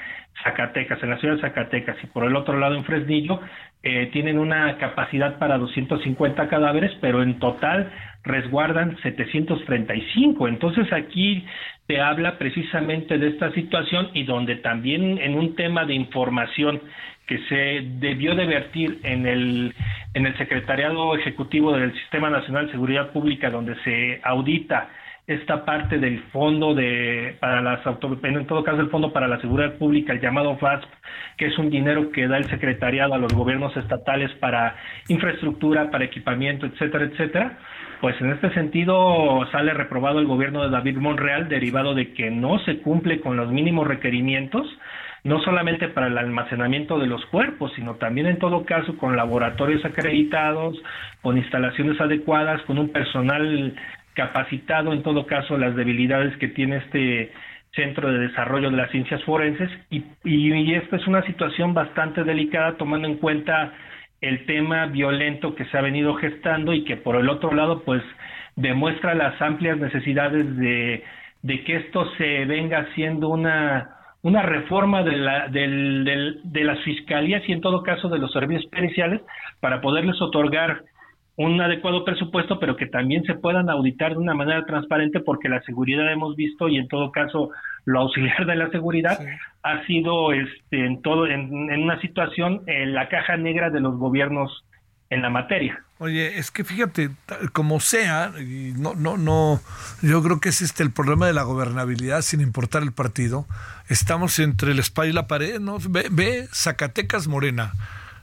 Zacatecas, en la ciudad de Zacatecas y por el otro lado en Fresnillo, eh, tienen una capacidad para 250 cadáveres, pero en total resguardan 735. Entonces aquí te habla precisamente de esta situación y donde también en un tema de información que se debió de vertir en el, en el Secretariado Ejecutivo del Sistema Nacional de Seguridad Pública, donde se audita esta parte del fondo de para las en todo caso el fondo para la seguridad pública el llamado FASP que es un dinero que da el secretariado a los gobiernos estatales para infraestructura para equipamiento etcétera etcétera pues en este sentido sale reprobado el gobierno de David Monreal derivado de que no se cumple con los mínimos requerimientos no solamente para el almacenamiento de los cuerpos, sino también en todo caso con laboratorios acreditados, con instalaciones adecuadas, con un personal capacitado en todo caso las debilidades que tiene este Centro de Desarrollo de las Ciencias Forenses y, y, esta es una situación bastante delicada tomando en cuenta el tema violento que se ha venido gestando y que por el otro lado pues demuestra las amplias necesidades de, de que esto se venga haciendo una una reforma de, la, del, del, de las fiscalías y en todo caso de los servicios periciales para poderles otorgar un adecuado presupuesto, pero que también se puedan auditar de una manera transparente, porque la seguridad hemos visto y en todo caso lo auxiliar de la seguridad ha sido este, en todo en, una situación en la caja negra de los gobiernos en la materia. Oye, es que fíjate, como sea, no, no, no, yo creo que es este el problema de la gobernabilidad, sin importar el partido. Estamos entre el espalda y la pared, ¿no? Ve, ve Zacatecas Morena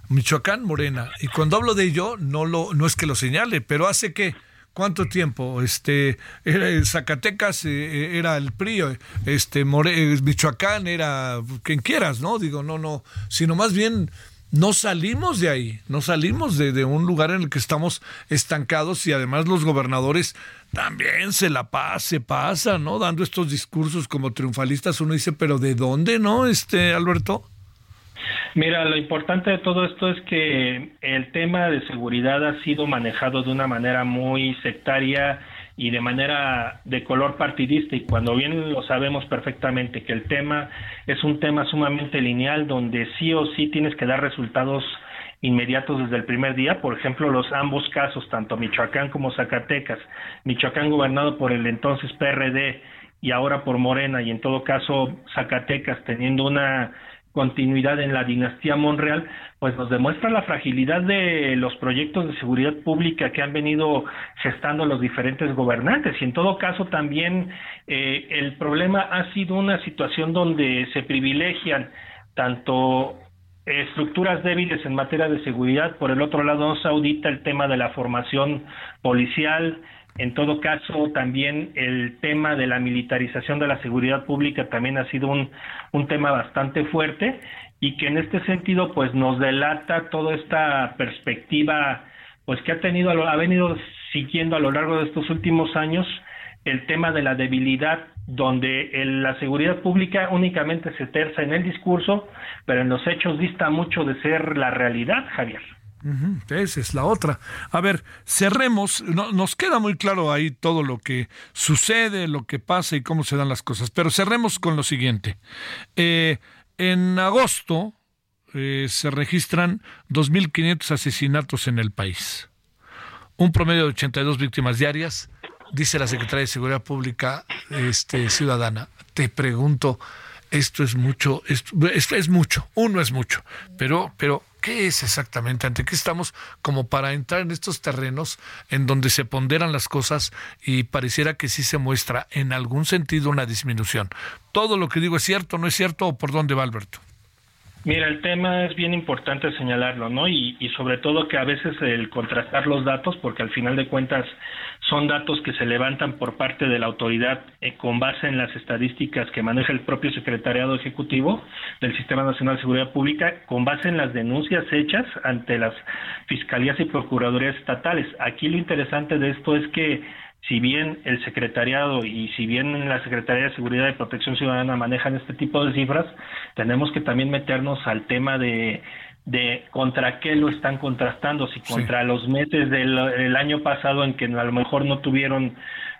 Michoacán, Morena. Y cuando hablo de ello, no, lo, no es que lo señale, pero hace que... ¿Cuánto tiempo? Este, era, Zacatecas eh, era el PRI, este, Michoacán era quien quieras, ¿no? Digo, no, no, sino más bien no salimos de ahí, no salimos de, de, un lugar en el que estamos estancados y además los gobernadores también se la pasa, se pasa, ¿no? Dando estos discursos como triunfalistas, uno dice, pero ¿de dónde, no, este, Alberto? Mira, lo importante de todo esto es que el tema de seguridad ha sido manejado de una manera muy sectaria y de manera de color partidista y cuando bien lo sabemos perfectamente que el tema es un tema sumamente lineal donde sí o sí tienes que dar resultados inmediatos desde el primer día, por ejemplo, los ambos casos, tanto Michoacán como Zacatecas, Michoacán gobernado por el entonces PRD y ahora por Morena y en todo caso Zacatecas teniendo una continuidad en la dinastía Monreal, pues nos demuestra la fragilidad de los proyectos de seguridad pública que han venido gestando los diferentes gobernantes. Y en todo caso también eh, el problema ha sido una situación donde se privilegian tanto estructuras débiles en materia de seguridad, por el otro lado no audita el tema de la formación policial, en todo caso, también el tema de la militarización de la seguridad pública también ha sido un, un tema bastante fuerte y que en este sentido pues nos delata toda esta perspectiva pues que ha tenido ha venido siguiendo a lo largo de estos últimos años el tema de la debilidad donde la seguridad pública únicamente se terza en el discurso, pero en los hechos dista mucho de ser la realidad, Javier. Esa es la otra. A ver, cerremos. nos queda muy claro ahí todo lo que sucede, lo que pasa y cómo se dan las cosas. Pero cerremos con lo siguiente. Eh, en agosto eh, se registran 2.500 asesinatos en el país. Un promedio de 82 víctimas diarias, dice la Secretaría de Seguridad Pública este, Ciudadana. Te pregunto, esto es mucho, esto, esto es mucho, uno es mucho, pero, pero ¿Qué es exactamente? ¿Ante qué estamos como para entrar en estos terrenos en donde se ponderan las cosas y pareciera que sí se muestra en algún sentido una disminución? ¿Todo lo que digo es cierto, no es cierto o por dónde va Alberto? Mira, el tema es bien importante señalarlo, ¿no? Y, y, sobre todo que a veces el contrastar los datos, porque al final de cuentas son datos que se levantan por parte de la autoridad eh, con base en las estadísticas que maneja el propio Secretariado Ejecutivo del Sistema Nacional de Seguridad Pública, con base en las denuncias hechas ante las fiscalías y procuradurías estatales. Aquí lo interesante de esto es que si bien el secretariado y si bien la Secretaría de Seguridad y Protección Ciudadana manejan este tipo de cifras, tenemos que también meternos al tema de, de contra qué lo están contrastando, si contra los meses del, año pasado en que a lo mejor no tuvieron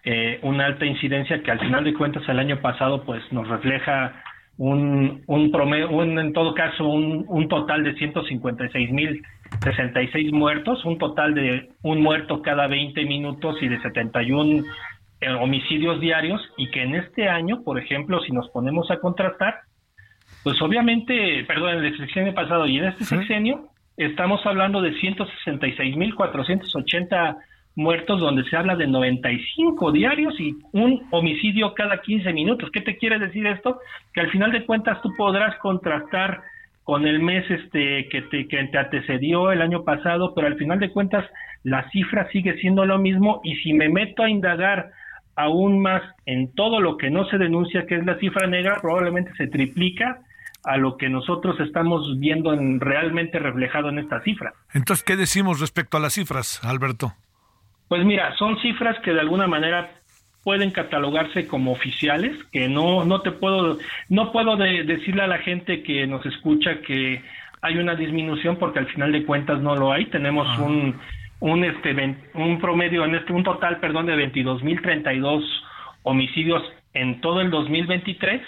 eh, una alta incidencia, que al final de cuentas el año pasado pues nos refleja un, un promedio, un, en todo caso un, un total de 156 mil 66 muertos, un total de un muerto cada 20 minutos y de 71 eh, homicidios diarios, y que en este año, por ejemplo, si nos ponemos a contrastar, pues obviamente, perdón, en el sexenio pasado y en este sexenio, estamos hablando de 166.480 muertos, donde se habla de 95 diarios y un homicidio cada 15 minutos. ¿Qué te quiere decir esto? Que al final de cuentas tú podrás contrastar con el mes este que te, que te antecedió el año pasado, pero al final de cuentas la cifra sigue siendo lo mismo y si me meto a indagar aún más en todo lo que no se denuncia, que es la cifra negra, probablemente se triplica a lo que nosotros estamos viendo en, realmente reflejado en esta cifra. Entonces, ¿qué decimos respecto a las cifras, Alberto? Pues mira, son cifras que de alguna manera pueden catalogarse como oficiales, que no, no te puedo, no puedo decirle a la gente que nos escucha que hay una disminución porque al final de cuentas no lo hay. Tenemos ah. un, un, este, un promedio, en este, un total, perdón, de 22.032 homicidios en todo el 2023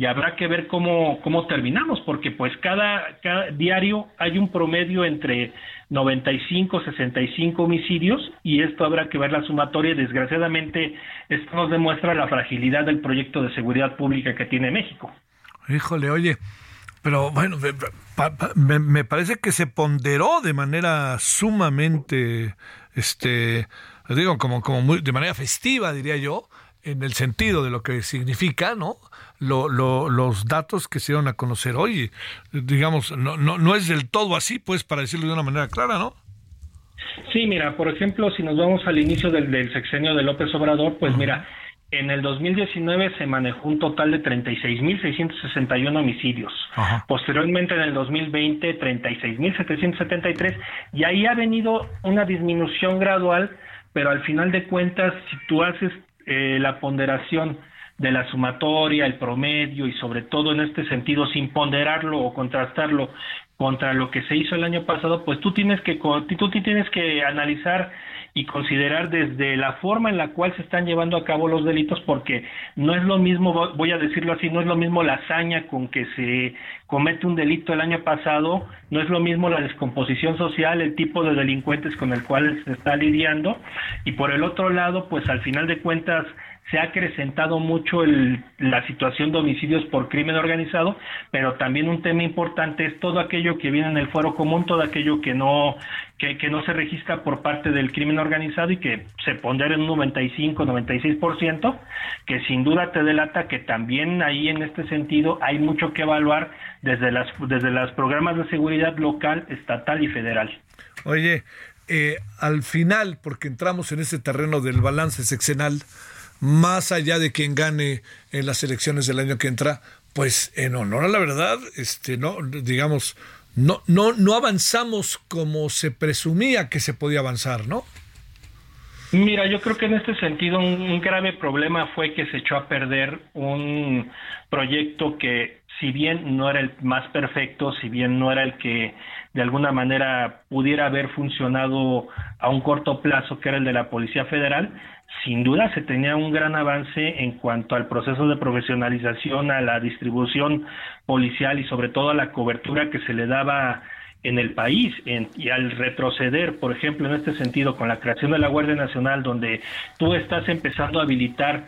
y habrá que ver cómo, cómo terminamos, porque pues cada, diario hay un promedio entre 95, 65 homicidios y esto habrá que ver la sumatoria. Desgraciadamente, esto nos demuestra la fragilidad del proyecto de seguridad pública que tiene México. Híjole, oye, pero bueno, me, me parece que se ponderó de manera sumamente, este, digo, como, como muy, de manera festiva, diría yo, en el sentido de lo que significa, ¿no? Lo, lo, los datos que se dieron a conocer hoy, digamos, no, no, no es del todo así, pues, para decirlo de una manera clara, ¿no? Sí, mira, por ejemplo, si nos vamos al inicio del, del sexenio de López Obrador, pues mira, en el 2019 se manejó un total de 36.661 homicidios. Posteriormente, en el 2020, 36.773. Y ahí ha venido una disminución gradual, pero al final de cuentas, si tú haces eh, la ponderación de la sumatoria, el promedio y sobre todo en este sentido sin ponderarlo o contrastarlo contra lo que se hizo el año pasado, pues tú tienes que tú tienes que analizar y considerar desde la forma en la cual se están llevando a cabo los delitos, porque no es lo mismo, voy a decirlo así, no es lo mismo la hazaña con que se comete un delito el año pasado, no es lo mismo la descomposición social, el tipo de delincuentes con el cual se está lidiando, y por el otro lado, pues al final de cuentas, se ha acrecentado mucho el, la situación de homicidios por crimen organizado, pero también un tema importante es todo aquello que viene en el fuero común, todo aquello que no que, que no se registra por parte del crimen organizado y que se pondera en un 95, 96%, que sin duda te delata que también ahí en este sentido hay mucho que evaluar desde las desde los programas de seguridad local, estatal y federal. Oye, eh, al final, porque entramos en ese terreno del balance sexenal, más allá de quien gane en las elecciones del año que entra, pues en honor a la verdad, este, no, digamos, no, no, no avanzamos como se presumía que se podía avanzar, ¿no? Mira, yo creo que en este sentido un, grave problema fue que se echó a perder un proyecto que si bien no era el más perfecto, si bien no era el que de alguna manera pudiera haber funcionado a un corto plazo, que era el de la Policía Federal, sin duda se tenía un gran avance en cuanto al proceso de profesionalización, a la distribución policial y sobre todo a la cobertura que se le daba en el país y al retroceder, por ejemplo, en este sentido, con la creación de la Guardia Nacional, donde tú estás empezando a habilitar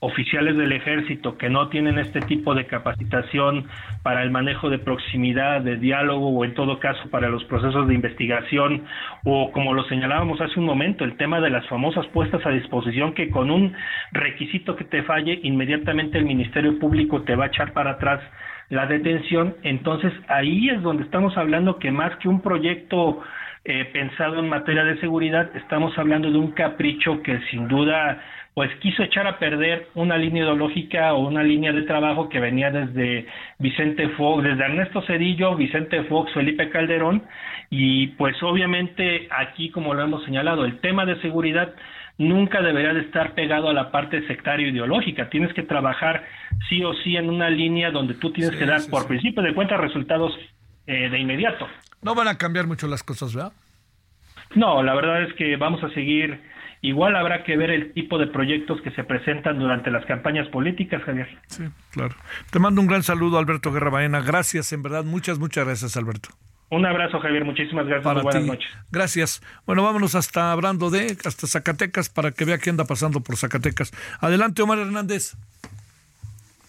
oficiales del ejército que no tienen este tipo de capacitación para el manejo de proximidad, de diálogo o en todo caso para los procesos de investigación o como lo señalábamos hace un momento, el tema de las famosas puestas a disposición que con un requisito que te falle inmediatamente el Ministerio Público te va a echar para atrás la detención, entonces ahí es donde estamos hablando que más que un proyecto eh, pensado en materia de seguridad, estamos hablando de un capricho que sin duda pues quiso echar a perder una línea ideológica o una línea de trabajo que venía desde Vicente Fox, desde Ernesto Cedillo, Vicente Fox, Felipe Calderón, y pues obviamente aquí, como lo hemos señalado, el tema de seguridad nunca debería de estar pegado a la parte sectaria ideológica, tienes que trabajar sí o sí en una línea donde tú tienes que dar, por principio de cuentas, resultados eh, de inmediato. No van a cambiar mucho las cosas, ¿verdad? No, la verdad es que vamos a seguir Igual habrá que ver el tipo de proyectos que se presentan durante las campañas políticas, Javier. Sí, claro. Te mando un gran saludo, Alberto Guerra Baena. Gracias, en verdad. Muchas, muchas gracias, Alberto. Un abrazo, Javier. Muchísimas gracias. buenas noches. Gracias. Bueno, vámonos hasta hablando de, hasta Zacatecas, para que vea qué anda pasando por Zacatecas. Adelante, Omar Hernández.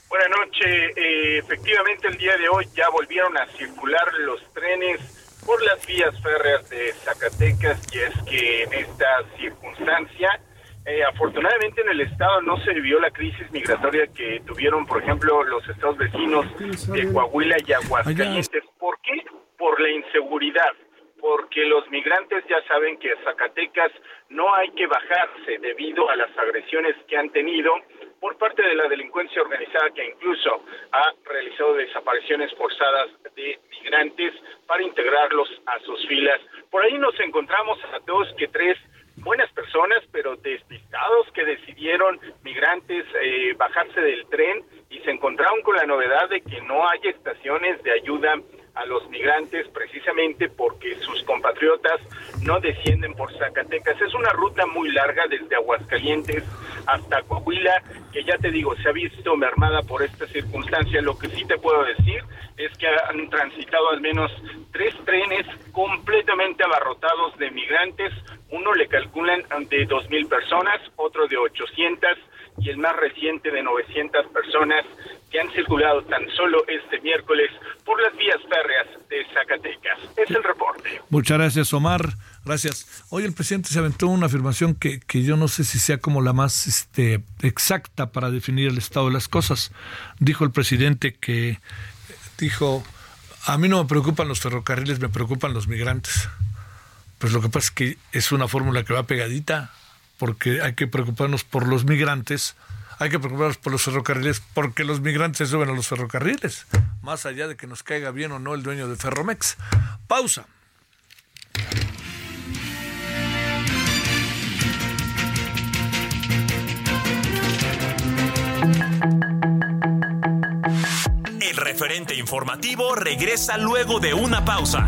Buenas noches. Eh, efectivamente, el día de hoy ya volvieron a circular los trenes por las vías férreas de Zacatecas y es que en esta circunstancia, eh, afortunadamente en el estado no se vivió la crisis migratoria que tuvieron, por ejemplo, los estados vecinos de Coahuila y Aguascalientes. ¿Por qué? Por la inseguridad porque los migrantes ya saben que a Zacatecas no hay que bajarse debido a las agresiones que han tenido por parte de la delincuencia organizada que incluso ha realizado desapariciones forzadas de migrantes para integrarlos a sus filas. Por ahí nos encontramos a dos que tres buenas personas, pero despistados que decidieron migrantes eh, bajarse del tren y se encontraron con la novedad de que no hay estaciones de ayuda a los migrantes precisamente porque sus compatriotas no descienden por Zacatecas. Es una ruta muy larga desde Aguascalientes hasta Coahuila, que ya te digo, se ha visto mermada por esta circunstancia. Lo que sí te puedo decir es que han transitado al menos tres trenes completamente abarrotados de migrantes. Uno le calculan de 2.000 personas, otro de 800 y el más reciente de 900 personas que han circulado tan solo este miércoles por las vías férreas de Zacatecas. Es el reporte. Muchas gracias, Omar. Gracias. Hoy el presidente se aventó una afirmación que, que yo no sé si sea como la más este, exacta para definir el estado de las cosas. Dijo el presidente que, dijo, a mí no me preocupan los ferrocarriles, me preocupan los migrantes. Pues lo que pasa es que es una fórmula que va pegadita, porque hay que preocuparnos por los migrantes, hay que preocuparnos por los ferrocarriles, porque los migrantes suben a los ferrocarriles, más allá de que nos caiga bien o no el dueño de Ferromex. Pausa. El referente informativo regresa luego de una pausa.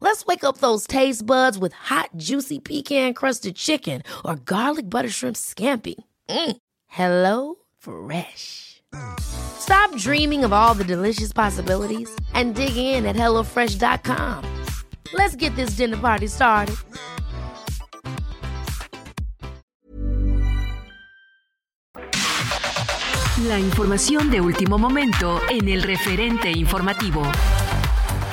Let's wake up those taste buds with hot, juicy pecan-crusted chicken or garlic butter shrimp scampi. Mm. Hello Fresh. Stop dreaming of all the delicious possibilities and dig in at HelloFresh.com. Let's get this dinner party started. La información de último momento en el referente informativo.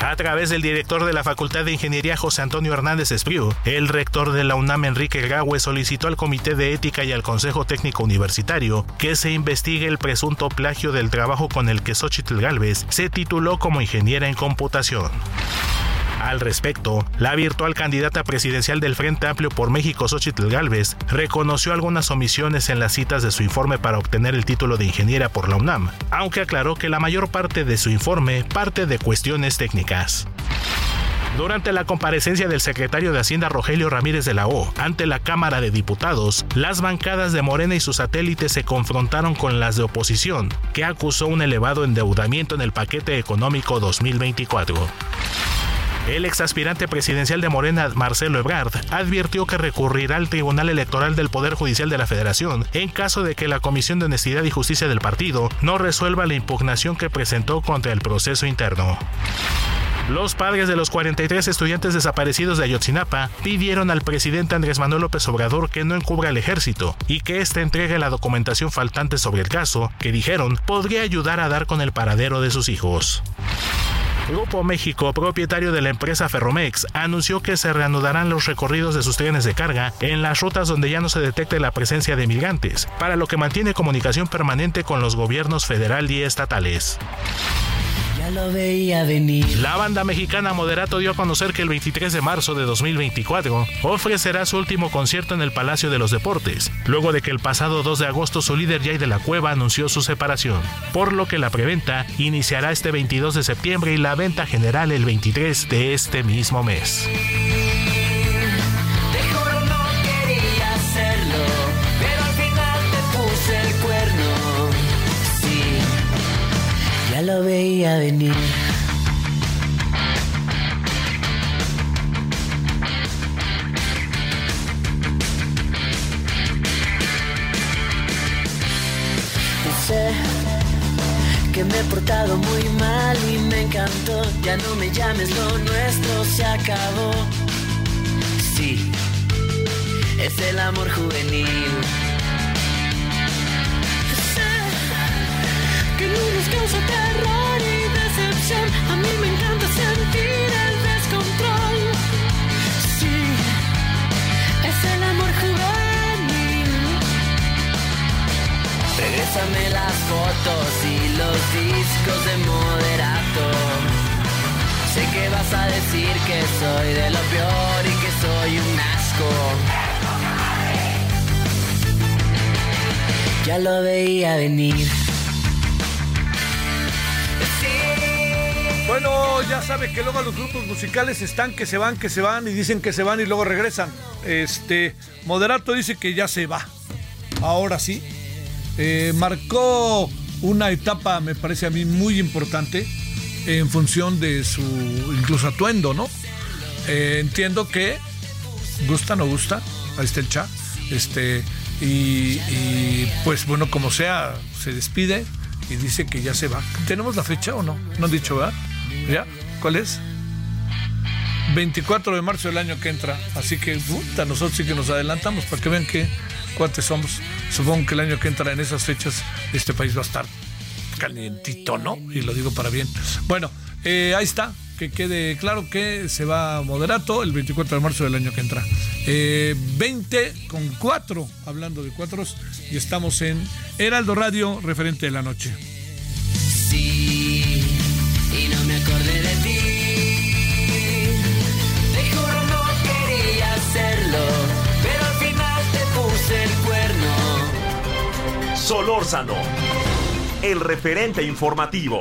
A través del director de la Facultad de Ingeniería José Antonio Hernández Espriu, el rector de la UNAM Enrique Graue solicitó al Comité de Ética y al Consejo Técnico Universitario que se investigue el presunto plagio del trabajo con el que Xochitl Galvez se tituló como ingeniera en computación. Al respecto, la virtual candidata presidencial del Frente Amplio por México, Xochitl Galvez, reconoció algunas omisiones en las citas de su informe para obtener el título de ingeniera por la UNAM, aunque aclaró que la mayor parte de su informe parte de cuestiones técnicas. Durante la comparecencia del secretario de Hacienda Rogelio Ramírez de la O ante la Cámara de Diputados, las bancadas de Morena y sus satélites se confrontaron con las de oposición, que acusó un elevado endeudamiento en el paquete económico 2024. El exaspirante presidencial de Morena, Marcelo Ebrard, advirtió que recurrirá al Tribunal Electoral del Poder Judicial de la Federación en caso de que la Comisión de Honestidad y Justicia del partido no resuelva la impugnación que presentó contra el proceso interno. Los padres de los 43 estudiantes desaparecidos de Ayotzinapa pidieron al presidente Andrés Manuel López Obrador que no encubra al ejército y que éste entregue la documentación faltante sobre el caso, que dijeron podría ayudar a dar con el paradero de sus hijos. Grupo México, propietario de la empresa Ferromex, anunció que se reanudarán los recorridos de sus trenes de carga en las rutas donde ya no se detecte la presencia de migrantes, para lo que mantiene comunicación permanente con los gobiernos federal y estatales. Veía. La banda mexicana Moderato dio a conocer que el 23 de marzo de 2024 ofrecerá su último concierto en el Palacio de los Deportes, luego de que el pasado 2 de agosto su líder Jay de la Cueva anunció su separación, por lo que la preventa iniciará este 22 de septiembre y la venta general el 23 de este mismo mes. Ya lo veía venir. Sé que me he portado muy mal y me encantó. Ya no me llames, lo nuestro se acabó. Sí, es el amor juvenil. que no nos causa terror y decepción. A mí me encanta sentir el descontrol. Sí, es el amor juvenil. Regrésame las fotos y los discos de moderato. Sé que vas a decir que soy de lo peor y que soy un asco. ya lo veía venir. Bueno, ya sabe que luego los grupos musicales están que se van, que se van y dicen que se van y luego regresan. Este, Moderato dice que ya se va. Ahora sí. Eh, marcó una etapa, me parece a mí, muy importante en función de su incluso atuendo, ¿no? Eh, entiendo que gusta, no gusta, ahí está el chat, este, y, y, pues bueno, como sea, se despide y dice que ya se va. ¿Tenemos la fecha o no? No han dicho, ¿verdad? ¿Ya? ¿Cuál es? 24 de marzo del año que entra. Así que, puta, nosotros sí que nos adelantamos para que vean que cuántos somos. Supongo que el año que entra en esas fechas este país va a estar calientito, ¿no? Y lo digo para bien. Bueno, eh, ahí está. Que quede claro que se va moderato el 24 de marzo del año que entra. Eh, 20 con 4, hablando de cuatros, y estamos en Heraldo Radio, referente de la noche. Solórzano, el referente informativo.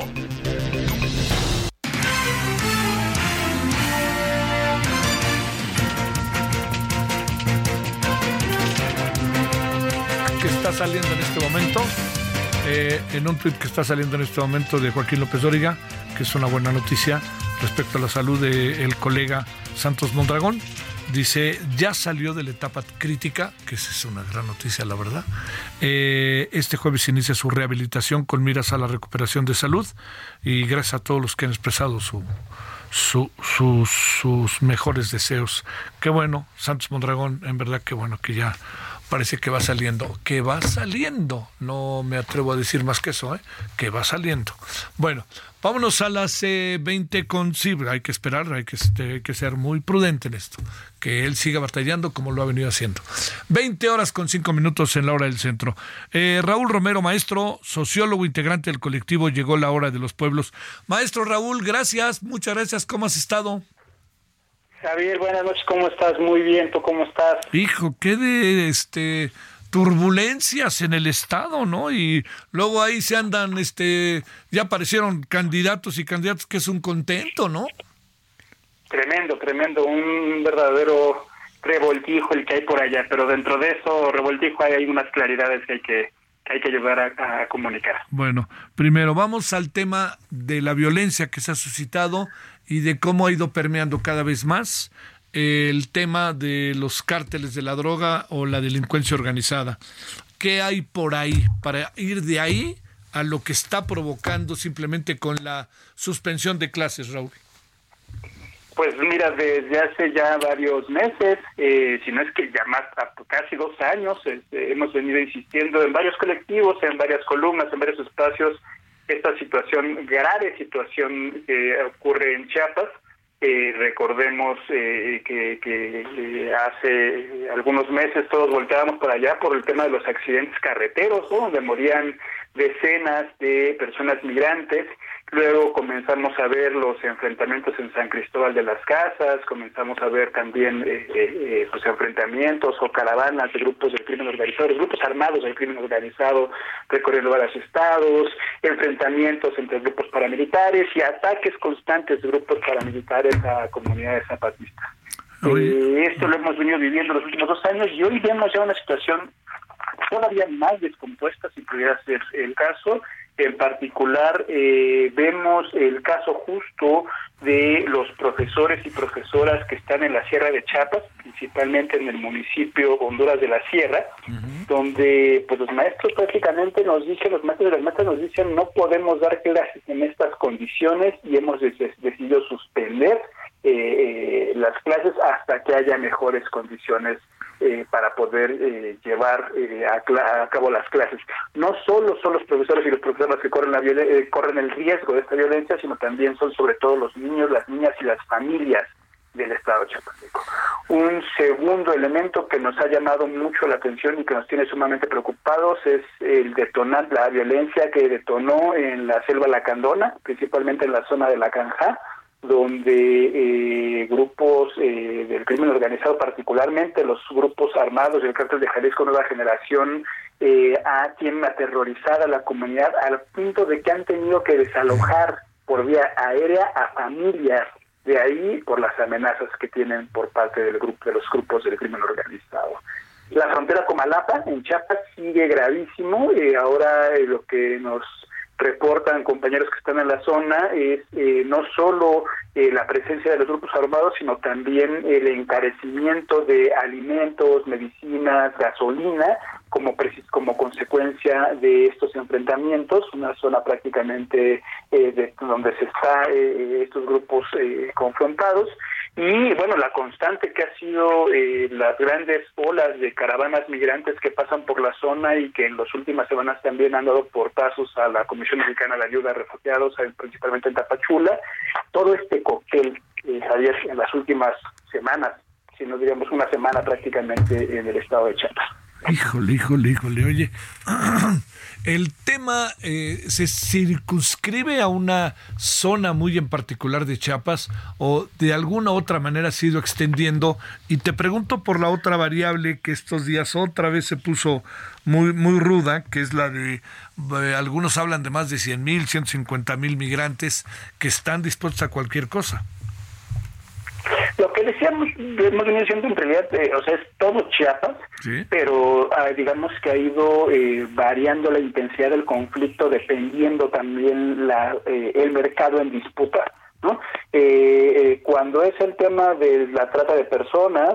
que está saliendo en este momento, eh, en un tuit que está saliendo en este momento de Joaquín López Dóriga, que es una buena noticia respecto a la salud del colega Santos Mondragón. Dice, ya salió de la etapa crítica, que esa es una gran noticia, la verdad. Eh, este jueves inicia su rehabilitación con miras a la recuperación de salud y gracias a todos los que han expresado su, su, sus, mejores deseos. Qué bueno, Santos Mondragón, en verdad que bueno que ya parece que va saliendo, que va saliendo. No me atrevo a decir más que eso, ¿eh? que va saliendo. Bueno, vámonos a las eh, 20 con sí, hay que esperar, hay que, este, hay que ser muy prudente en esto, que él siga batallando como lo ha venido haciendo. 20 horas con 5 minutos en la hora del centro. Eh, Raúl Romero, maestro, sociólogo integrante del colectivo Llegó la hora de los pueblos. Maestro Raúl, gracias, muchas gracias, ¿cómo has estado? Javier, buenas noches, ¿cómo estás? Muy bien, ¿tú cómo estás? Hijo, qué de este turbulencias en el estado, ¿no? Y luego ahí se andan, este, ya aparecieron candidatos y candidatos que es un contento, ¿no? Tremendo, tremendo, un verdadero revoltijo el que hay por allá, pero dentro de eso revoltijo hay, hay unas claridades que hay que, que hay que ayudar a, a comunicar. Bueno, primero vamos al tema de la violencia que se ha suscitado y de cómo ha ido permeando cada vez más el tema de los cárteles de la droga o la delincuencia organizada. ¿Qué hay por ahí para ir de ahí a lo que está provocando simplemente con la suspensión de clases, Raúl? Pues mira, desde hace ya varios meses, eh, si no es que ya más, casi dos años, este, hemos venido insistiendo en varios colectivos, en varias columnas, en varios espacios, esta situación, grave situación que ocurre en Chiapas. Eh, recordemos eh, que, que hace algunos meses todos volteábamos por allá por el tema de los accidentes carreteros, donde morían decenas de personas migrantes. Luego comenzamos a ver los enfrentamientos en San Cristóbal de las Casas, comenzamos a ver también eh, eh, pues enfrentamientos o caravanas de grupos del crimen organizado, grupos armados del crimen organizado recorriendo varios estados, enfrentamientos entre grupos paramilitares y ataques constantes de grupos paramilitares a comunidades zapatistas. Eh, esto lo hemos venido viviendo los últimos dos años y hoy vemos ya una situación todavía más descompuesta, si pudiera ser el caso. En particular, eh, vemos el caso justo de los profesores y profesoras que están en la Sierra de Chiapas, principalmente en el municipio Honduras de la Sierra, donde pues los maestros prácticamente nos dicen, los maestros de las maestras nos dicen no podemos dar clases en estas condiciones y hemos decidido suspender eh, las clases hasta que haya mejores condiciones eh, para poder eh, llevar eh, a, a, cabo las clases. No solo son los profesores y los profesores que corren, la eh, corren el riesgo de esta violencia, sino también son sobre todo los niños, las niñas y las familias del Estado chapaneco. Un segundo elemento que nos ha llamado mucho la atención y que nos tiene sumamente preocupados es el detonar la violencia que detonó en la selva lacandona, principalmente en la zona de la Canja, donde eh, grupos eh, del crimen organizado, particularmente los grupos armados del cártel de Jalisco Nueva Generación, eh, tienen aterrorizada a la comunidad al punto de que han tenido que desalojar por vía aérea a familias de ahí por las amenazas que tienen por parte del grupo de los grupos del crimen organizado. La frontera Comalapa en Chiapas sigue gravísimo. y ahora lo que nos reportan compañeros que están en la zona es eh, no solo eh, la presencia de los grupos armados, sino también el encarecimiento de alimentos, medicinas, gasolina, como, como consecuencia de estos enfrentamientos, una zona prácticamente eh, de, donde se está estos grupos confrontados. Y bueno, la constante que ha sido eh, las grandes olas de caravanas migrantes que pasan por la zona y que en las últimas semanas también han dado portazos a la Comisión Mexicana de Ayuda a Refugiados, principalmente en Tapachula. Todo este cóctel, eh, Javier, en las últimas semanas, si no digamos una semana prácticamente en el estado de Chiapas. Híjole, híjole, híjole, oye. El tema eh, se circunscribe a una zona muy en particular de Chiapas o de alguna otra manera ha sido extendiendo. Y te pregunto por la otra variable que estos días otra vez se puso muy, muy ruda, que es la de, eh, algunos hablan de más de 100 mil, 150 mil migrantes que están dispuestos a cualquier cosa. Lo que decíamos, hemos venido diciendo en realidad, eh, o sea, es todo Chiapas, pero ah, digamos que ha ido eh, variando la intensidad del conflicto dependiendo también la, eh, el mercado en disputa. ¿no? cuando es el tema de la trata de personas,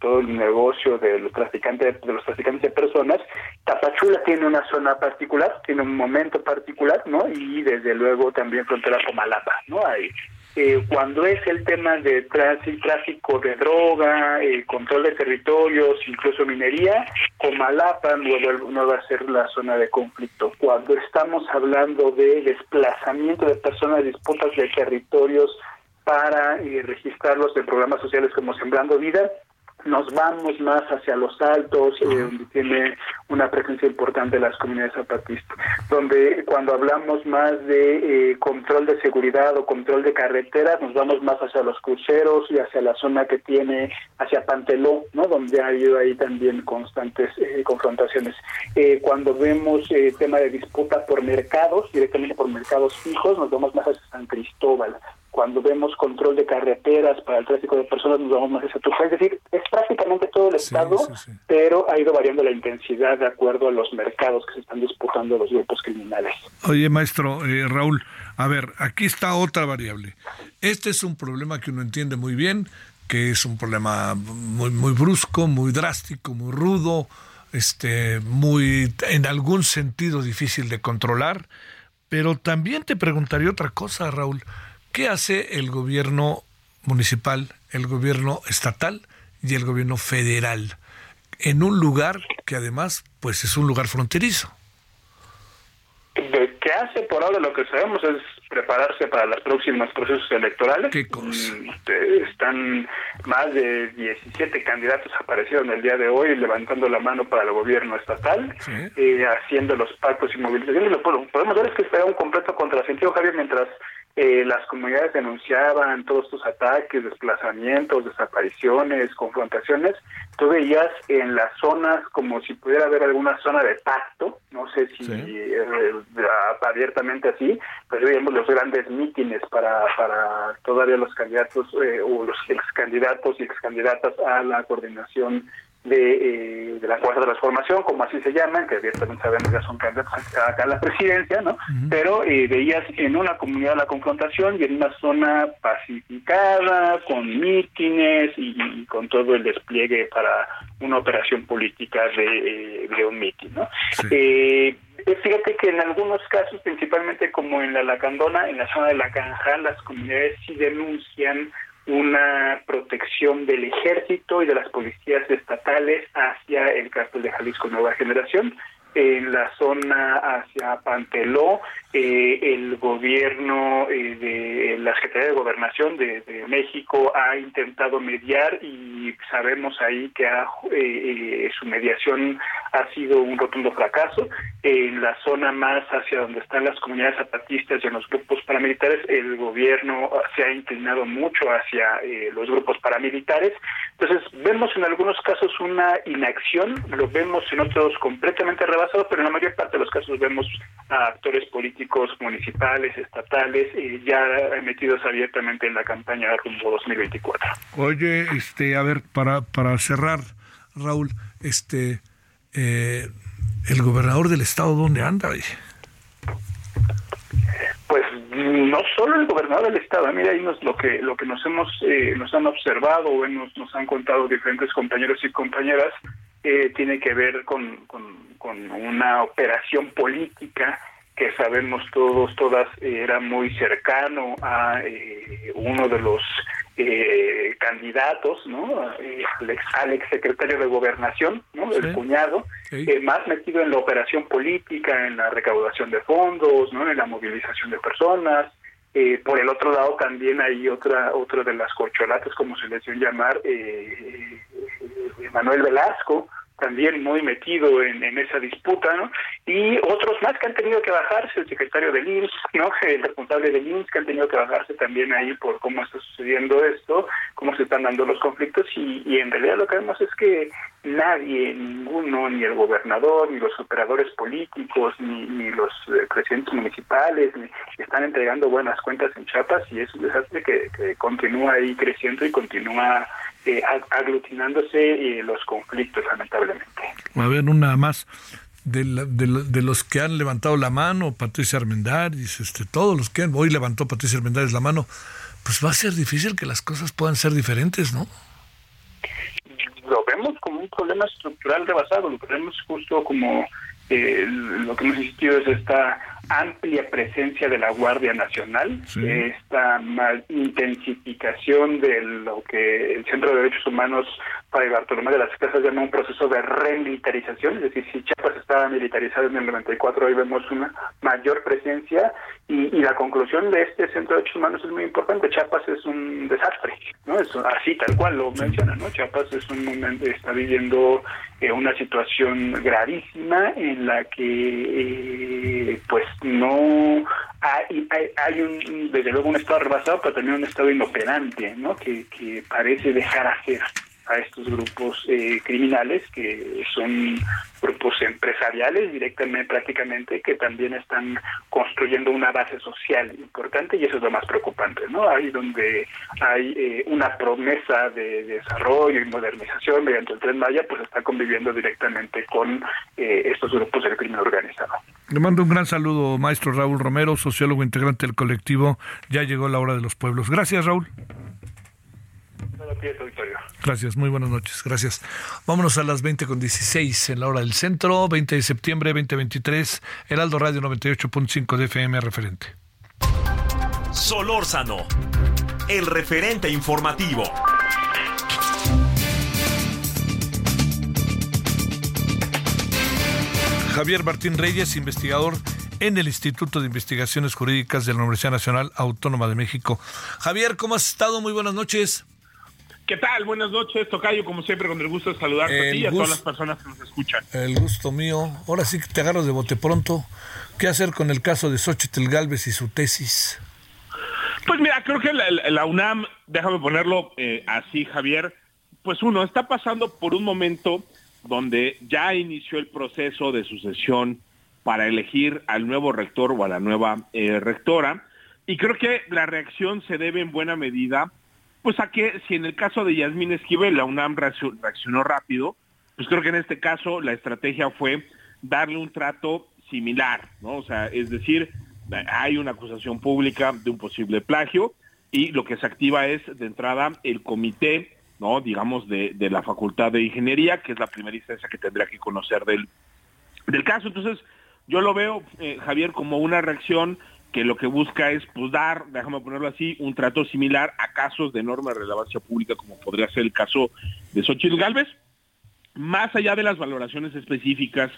todo el negocio de los traficantes de los traficantes de personas, Tapachula tiene una zona particular, tiene un momento particular, ¿no? Y desde luego también frontera con Malapa, ¿no? Hay eh, cuando es el tema de tráfico de droga, el control de territorios, incluso minería, Comalapa no, no va a ser la zona de conflicto. Cuando estamos hablando de desplazamiento de personas, disputas de territorios para eh, registrarlos en programas sociales como Sembrando Vida, nos vamos más hacia los altos, eh, donde tiene una presencia importante las comunidades zapatistas, donde cuando hablamos más de eh, control de seguridad o control de carreteras, nos vamos más hacia los cruceros y hacia la zona que tiene hacia Panteló, ¿no? donde ha habido ahí también constantes eh, confrontaciones. cuando vemos tema de disputa por mercados, directamente por mercados fijos, nos vamos más hacia San Cristóbal, cuando vemos control de carreteras para el tráfico de personas, nos vamos más hacia Tuxtla. Es decir, es prácticamente todo el Estado, pero ha ido variando la intensidad de acuerdo a los mercados que se están disputando los grupos criminales. Oye, maestro eh, Raúl, a ver, aquí está otra variable. Este es un problema que uno entiende muy bien, que es un problema muy, muy brusco, muy drástico, muy rudo, este, muy, en algún sentido difícil de controlar. Pero también te preguntaría otra cosa, Raúl. ¿Qué hace el gobierno municipal, el gobierno estatal y el gobierno federal en un lugar que además pues es un lugar fronterizo? ¿Qué hace por ahora lo que sabemos es prepararse para los próximos procesos electorales. ¿Qué cosa? Mm, están más de 17 candidatos aparecieron el día de hoy levantando la mano para el gobierno estatal, eh, haciendo los pactos y movilizaciones. Lo podemos ver es que está un completo contrasentido, Javier, mientras eh, las comunidades denunciaban todos estos ataques, desplazamientos, desapariciones, confrontaciones. Tú veías en las zonas como si pudiera haber alguna zona de pacto, no sé si eh, abiertamente así, pero veíamos los grandes mítines para, para todavía los candidatos eh, o los ex candidatos y ex candidatas a la coordinación de, eh, de la Cuarta Transformación, como así se llaman, que abiertamente sabemos ya son candidatos acá a la presidencia, ¿no? Pero eh, veías en una comunidad la confrontación y en una zona pacificada, con mítines y, con todo el despliegue para una operación política de, eh, de un mítin, ¿no? Eh, fíjate que en algunos casos, principalmente como en la Lacandona, en la zona de la Canja, las comunidades sí denuncian una protección del ejército y de las policías estatales hacia el cártel de Jalisco Nueva Generación. En la zona hacia Panteló, eh, el gobierno eh, de la Secretaría de Gobernación de, México ha intentado mediar y sabemos ahí que ha, eh, su mediación ha sido un rotundo fracaso. En la zona más hacia donde están las comunidades zapatistas y en los grupos paramilitares, el gobierno se ha inclinado mucho hacia eh, los grupos paramilitares. Entonces, vemos en algunos casos una inacción, lo vemos en otros completamente rebasado, pero en la mayor parte de los casos vemos a actores políticos municipales, estatales, eh, ya metidos abiertamente en la campaña rumbo 2024. Oye, este, a ver, para, para cerrar, Raúl, este, eh, el gobernador del estado, ¿dónde anda? Pues no solo el gobernador del estado, mira ahí nos, lo que lo que nos hemos eh, nos han observado o nos, nos han contado diferentes compañeros y compañeras eh, tiene que ver con, con una operación política que sabemos todos, todas, eh, era muy cercano a eh, uno de los eh, candidatos, ¿no? al, ex, secretario de Gobernación, ¿no? El cuñado, más metido en la operación política, en la recaudación de fondos, ¿no? En la movilización de personas. por el otro lado también hay otra otra de las corcholatas, como se les dio llamar, Manuel Velasco, también muy metido en, esa disputa, ¿no? Y otros más que han tenido que bajarse, el secretario del IMSS, ¿no? El responsable del IMSS que han tenido que bajarse también ahí por cómo está sucediendo esto, cómo se están dando los conflictos y, y en realidad lo que vemos es que nadie, ninguno, ni el gobernador, ni los operadores políticos, ni, ni los eh, presidentes municipales, ni están entregando buenas cuentas en Chiapas y es un desastre que, continúa ahí creciendo y continúa eh, aglutinándose eh, los conflictos, lamentablemente. A ver, una más. De, de, los que han levantado la mano, Patricia Armendáriz, este, todos los que hoy levantó Patricia Armendáriz la mano, pues va a ser difícil que las cosas puedan ser diferentes, ¿no? Lo vemos como un problema estructural rebasado, lo vemos justo como eh, lo que hemos insistido es esta amplia presencia de la Guardia Nacional, esta intensificación de lo que el Centro de Derechos Humanos para el Bartolomé de las Casas llama un proceso de remilitarización, es decir, si Chiapas estaba militarizado en el 94, hoy vemos una mayor presencia y, la conclusión de este Centro de Derechos Humanos es muy importante, Chiapas es un desastre, ¿no? Es así tal cual lo menciona, ¿no? Chiapas es un momento, está viviendo eh, una situación gravísima en la que eh, pues no hay, hay, un desde luego un estado rebasado pero también un estado inoperante no que, que parece dejar hacer a estos grupos eh, criminales que son grupos empresariales directamente prácticamente que también están construyendo una base social importante y eso es lo más preocupante no ahí donde hay eh, una promesa de desarrollo y modernización mediante el tren Maya pues está conviviendo directamente con eh, estos grupos del crimen organizado le mando un gran saludo maestro Raúl Romero sociólogo integrante del colectivo ya llegó la hora de los pueblos gracias Raúl Gracias, muy buenas noches, gracias. Vámonos a las 20 con 16 en la hora del centro, 20 de septiembre 2023, Heraldo Radio 98.5 de FM referente. Solórzano, el referente informativo. Javier Martín Reyes, investigador en el Instituto de Investigaciones Jurídicas de la Universidad Nacional Autónoma de México. Javier, ¿cómo has estado? Muy buenas noches. ¿Qué tal? Buenas noches, Tocayo. Como siempre, con el gusto de saludarte a ti y a todas las personas que nos escuchan. El gusto mío. Ahora sí que te agarro de bote pronto. ¿Qué hacer con el caso de Xochitl Galvez y su tesis? Pues mira, creo que la, UNAM, déjame ponerlo eh, así, Javier, pues uno está pasando por un momento donde ya inició el proceso de sucesión para elegir al nuevo rector o a la nueva eh, rectora. Y creo que la reacción se debe en buena medida pues a que si en el caso de Yasmín Esquivel la UNAM reaccionó rápido, pues creo que en este caso la estrategia fue darle un trato similar, ¿no? O sea, es decir, hay una acusación pública de un posible plagio y lo que se activa es de entrada el comité, ¿no? Digamos, de, de la Facultad de Ingeniería, que es la primera instancia que tendría que conocer del, del caso. Entonces, yo lo veo, eh, Javier, como una reacción que lo que busca es pues dar, déjame ponerlo así, un trato similar a casos de enorme relevancia pública como podría ser el caso de Xochitl Galvez, más allá de las valoraciones específicas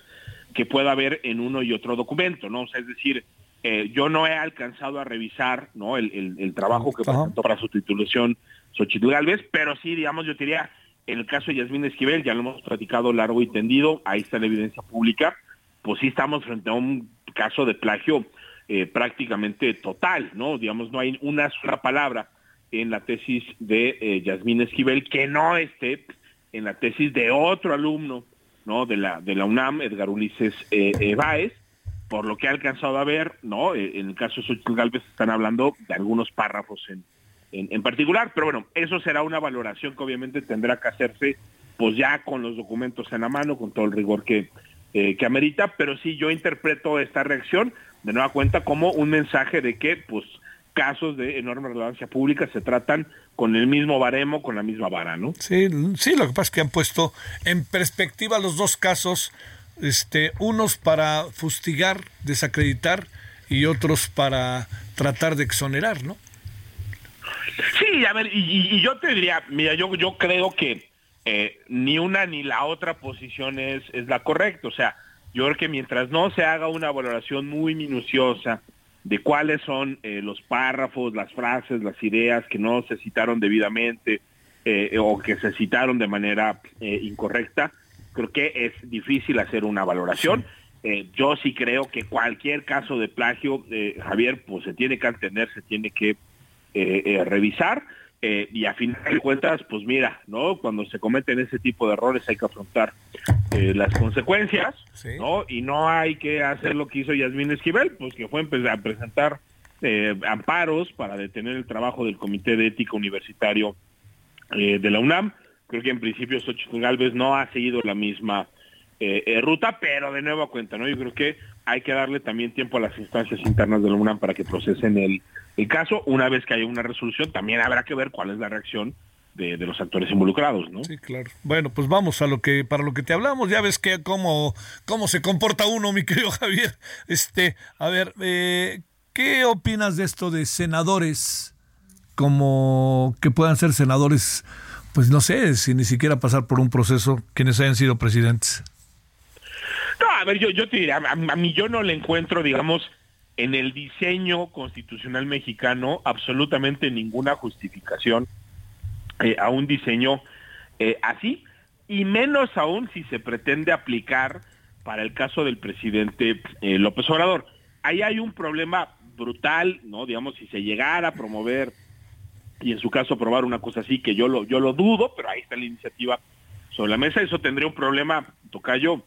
que pueda haber en uno y otro documento, ¿no? O sea, es decir, eh, yo no he alcanzado a revisar, ¿no? El, el, trabajo que presentó para su titulación Xochitl Galvez, pero sí, digamos, yo diría, En el caso de Yasmín Esquivel, ya lo hemos platicado largo y tendido, ahí está la evidencia pública, pues sí estamos frente a un caso de plagio eh, prácticamente total, ¿no? Digamos, no hay una sola palabra en la tesis de eh, Yasmín Esquivel que no esté en la tesis de otro alumno, ¿no? De la, de la UNAM, Edgar Ulises eh, Báez, por lo que ha alcanzado a ver, ¿no? en el caso de Xochitl Galvez están hablando de algunos párrafos en, en, particular, pero bueno, eso será una valoración que obviamente tendrá que hacerse pues ya con los documentos en la mano, con todo el rigor que, eh, que amerita, pero sí yo interpreto esta reacción de nueva cuenta como un mensaje de que pues casos de enorme relevancia pública se tratan con el mismo baremo, con la misma vara, ¿no? Sí, sí, lo que pasa es que han puesto en perspectiva los dos casos, este, unos para fustigar, desacreditar y otros para tratar de exonerar, ¿no? Sí, a ver, y, yo te diría, mira, yo, creo que eh, ni una ni la otra posición es, es la correcta. O sea, yo creo que mientras no se haga una valoración muy minuciosa de cuáles son eh, los párrafos, las frases, las ideas que no se citaron debidamente eh, o que se citaron de manera incorrecta, creo que es difícil hacer una valoración. yo sí creo que cualquier caso de plagio, Javier, pues se tiene que entender, se tiene que eh, eh, revisar eh, y a fin de cuentas, pues mira, ¿no? Cuando se cometen ese tipo de errores hay que afrontar las consecuencias, ¿no? Y no hay que hacer lo que hizo Yasmín Esquivel, pues que fue a presentar amparos para detener el trabajo del Comité de Ética Universitario de la UNAM. Creo que en principio Xochitl Galvez no ha seguido la misma ruta, pero de nuevo a cuenta, ¿no? Yo creo que hay que darle también tiempo a las instancias internas de la UNAM para que procesen el, el caso. Una vez que haya una resolución, también habrá que ver cuál es la reacción de, los actores involucrados, ¿no? Sí, claro. Bueno, pues vamos a lo que para lo que te hablamos. Ya ves que cómo cómo se comporta uno, mi querido Javier. Este, a ver, eh, ¿qué opinas de esto de senadores como que puedan ser senadores? Pues no sé, si ni siquiera pasar por un proceso quienes hayan sido presidentes. No, a ver, yo, yo te diría, a, mí yo no le encuentro, digamos, en el diseño constitucional mexicano absolutamente ninguna justificación eh, a un diseño eh, así, y menos aún si se pretende aplicar para el caso del presidente eh, López Obrador. Ahí hay un problema brutal, ¿no? Digamos, si se llegara a promover y en su caso aprobar una cosa así, que yo lo, yo lo dudo, pero ahí está la iniciativa sobre la mesa, eso tendría un problema, tocayo,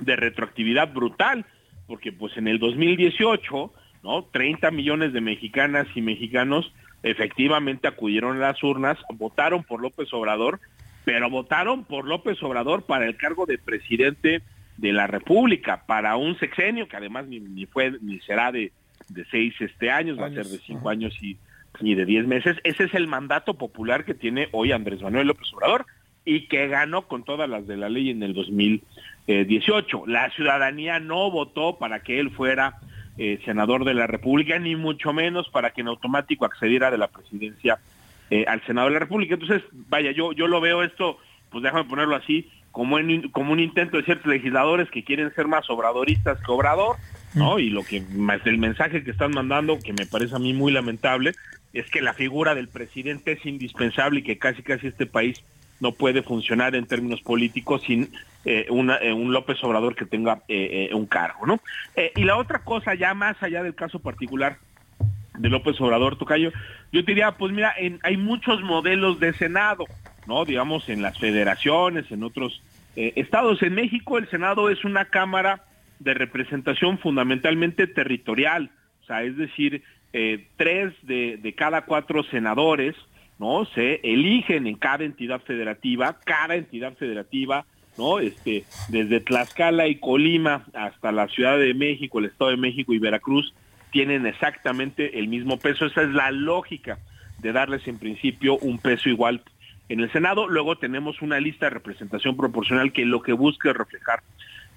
de retroactividad brutal, porque pues en el 2018, ¿no? 30 millones de mexicanas y mexicanos efectivamente acudieron a las urnas, votaron por López Obrador, pero votaron por López Obrador para el cargo de presidente de la República, para un sexenio que además ni, fue ni será de, de seis este años, va a ser de cinco años y, y de diez meses. Ese es el mandato popular que tiene hoy Andrés Manuel López Obrador y que ganó con todas las de la ley en el 2018. 18. La ciudadanía no votó para que él fuera eh, senador de la República, ni mucho menos para que en automático accediera de la presidencia eh, al Senado de la República. Entonces, vaya, yo, yo lo veo esto, pues déjame ponerlo así, como, en, como un intento de ciertos legisladores que quieren ser más obradoristas que obrador, ¿no? Y lo que más el mensaje que están mandando, que me parece a mí muy lamentable, es que la figura del presidente es indispensable y que casi casi este país no puede funcionar en términos políticos sin eh, eh, un López Obrador que tenga eh, un cargo, ¿no? y la otra cosa, ya más allá del caso particular de López Obrador, Tocayo, yo te diría, pues mira, hay muchos modelos de Senado, ¿no? Digamos, en las federaciones, en otros estados. En México el Senado es una cámara de representación fundamentalmente territorial, o sea, es decir, tres de, de cada cuatro senadores, ¿no? Se eligen en cada entidad federativa, cada entidad federativa, ¿no? Este, desde Tlaxcala y Colima hasta la Ciudad de México, el Estado de México y Veracruz tienen exactamente el mismo peso. Esa es la lógica de darles en principio un peso igual en el Senado. Luego tenemos una lista de representación proporcional que lo que busca es reflejar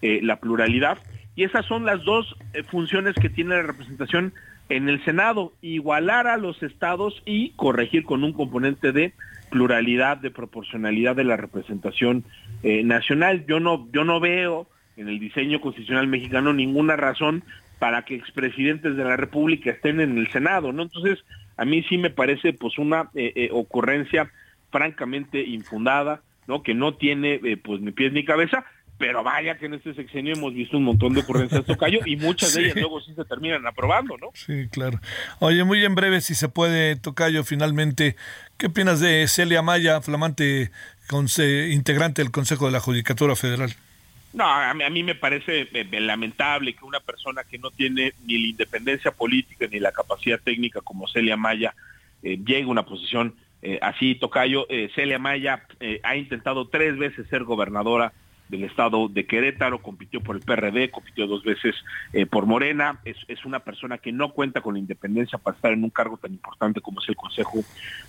eh, la pluralidad. Y esas son las dos eh, funciones que tiene la representación en el Senado, igualar a los estados y corregir con un componente de pluralidad, de proporcionalidad de la representación eh, nacional. Yo no, yo no veo en el diseño constitucional mexicano ninguna razón para que expresidentes de la República estén en el Senado, ¿no? Entonces, a mí sí me parece pues una eh, eh, ocurrencia francamente infundada, ¿no? Que no tiene pues ni pies ni cabeza, pero vaya que en este sexenio hemos visto un montón de ocurrencias Tocayo y muchas de ellas luego sí se terminan aprobando, ¿no? Sí, claro. Oye, muy en breve, si se puede, Tocayo, finalmente, ¿qué opinas de Celia Maya, flamante integrante del Consejo de la Judicatura Federal? No, a mí, me parece eh, eh, lamentable que una persona que no tiene ni la independencia política ni la capacidad técnica como Celia Maya eh, llegue a una posición así, Tocayo. Celia Maya ha intentado tres veces ser gobernadora del estado de Querétaro, compitió por el PRD, compitió dos veces eh, por Morena, es, una persona que no cuenta con la independencia para estar en un cargo tan importante como es el Consejo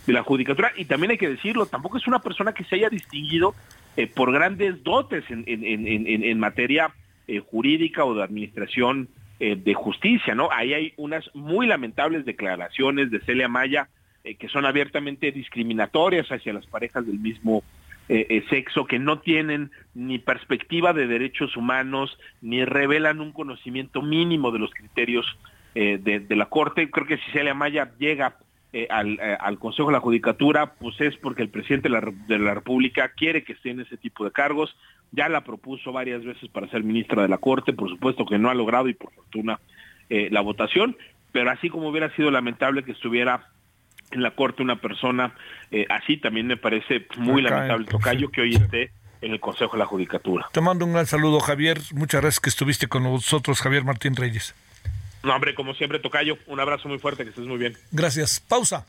de la Judicatura, y también hay que decirlo, tampoco es una persona que se haya distinguido eh, por grandes dotes en, materia eh, jurídica o de administración de justicia, ¿no? Ahí hay unas muy lamentables declaraciones de Celia Maya que son abiertamente discriminatorias hacia las parejas del mismo eh, eh, sexo que no tienen ni perspectiva de derechos humanos ni revelan un conocimiento mínimo de los criterios eh, de, la Corte. Creo que si Celia Maya llega al, Consejo de la Judicatura, pues es porque el presidente de la, República quiere que esté en ese tipo de cargos. Ya la propuso varias veces para ser ministra de la Corte, por supuesto que no ha logrado y por fortuna la votación, pero así como hubiera sido lamentable que estuviera en la corte una persona eh, así también me parece muy lamentable tocayo que hoy esté en el Consejo de la Judicatura. Te mando un gran saludo, Javier. Muchas gracias que estuviste con nosotros, Javier Martín Reyes. No, hombre, como siempre, Tocayo, un abrazo muy fuerte, que estés muy bien. Gracias. Pausa.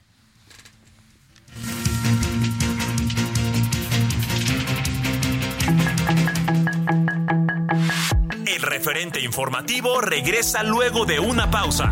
El referente informativo regresa luego de una pausa.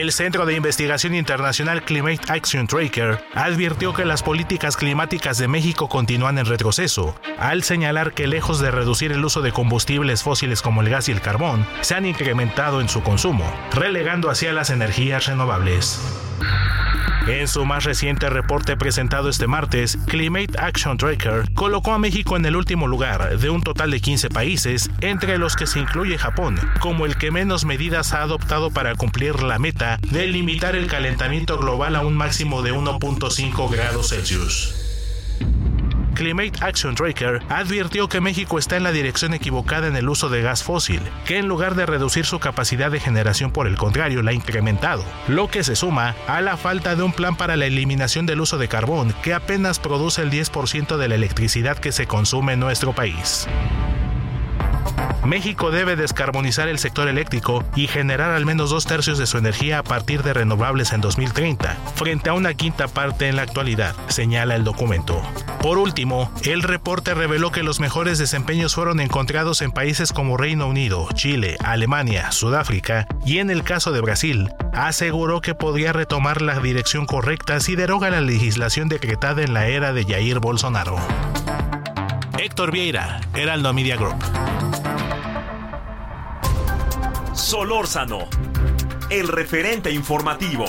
El Centro de Investigación Internacional Climate Action Tracker advirtió que las políticas climáticas de México continúan en retroceso, al señalar que lejos de reducir el uso de combustibles fósiles como el gas y el carbón, se han incrementado en su consumo, relegando hacia las energías renovables. En su más reciente reporte presentado este martes, Climate Action Tracker colocó a México en el último lugar de un total de 15 países, entre los que se incluye Japón, como el que menos medidas ha adoptado para cumplir la meta de limitar el calentamiento global a un máximo de 1.5 grados Celsius. Climate Action Tracker advirtió que México está en la dirección equivocada en el uso de gas fósil, que en lugar de reducir su capacidad de generación por el contrario la ha incrementado, lo que se suma a la falta de un plan para la eliminación del uso de carbón, que apenas produce el 10% de la electricidad que se consume en nuestro país. México debe descarbonizar el sector eléctrico y generar al menos dos tercios de su energía a partir de renovables en 2030, frente a una quinta parte en la actualidad, señala el documento. Por último, el reporte reveló que los mejores desempeños fueron encontrados en países como Reino Unido, Chile, Alemania, Sudáfrica y en el caso de Brasil, aseguró que podría retomar la dirección correcta si deroga la legislación decretada en la era de Jair Bolsonaro. Héctor Vieira, Heraldo Media Group. Solórzano, el referente informativo.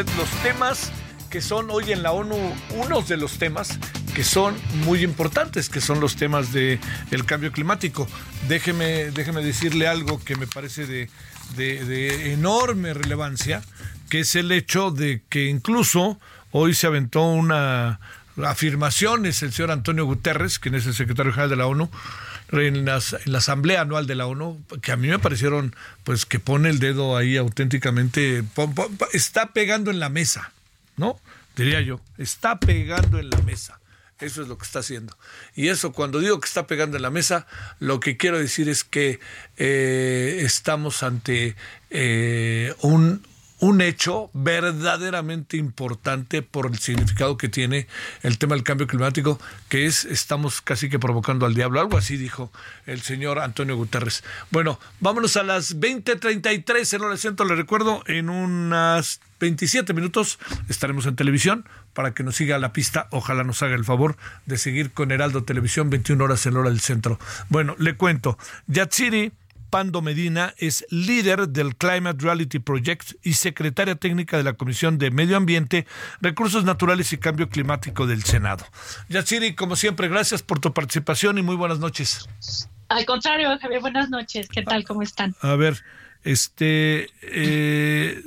Usted los temas que son hoy en la ONU unos de los temas que son muy importantes, que son los temas del el cambio climático. Déjeme, déjeme decirle algo que me parece de, de, enorme relevancia, que es el hecho de que incluso hoy se aventó una afirmación, es el señor Antonio Guterres, quien es el secretario general de la ONU, en, la asamblea anual de la ONU, que a mí me parecieron, pues que pone el dedo ahí auténticamente, está pegando en la mesa ¿no? Diría yo, está pegando en la mesa. Eso es lo que está haciendo. Y eso, cuando digo que está pegando en la mesa, lo que quiero decir es que eh, estamos ante eh, un, un hecho verdaderamente importante por el significado que tiene el tema del cambio climático, que es estamos casi que provocando al diablo. Algo así dijo el señor Antonio Guterres. Bueno, vámonos a las 20:33 en el centro. Le recuerdo, en unas 27 minutos estaremos en televisión para que nos siga la pista. Ojalá nos haga el favor de seguir con Heraldo Televisión 21 horas en hora del centro. Bueno, le cuento. Yatsiri Pando Medina es líder del Climate Reality Project y secretaria técnica de la Comisión de Medio Ambiente, Recursos Naturales y Cambio Climático del Senado. Yatsiri, como siempre, gracias por tu participación y muy buenas noches. Al contrario, Javier, buenas noches. ¿Qué tal? ¿Cómo están? A ver, este, eh,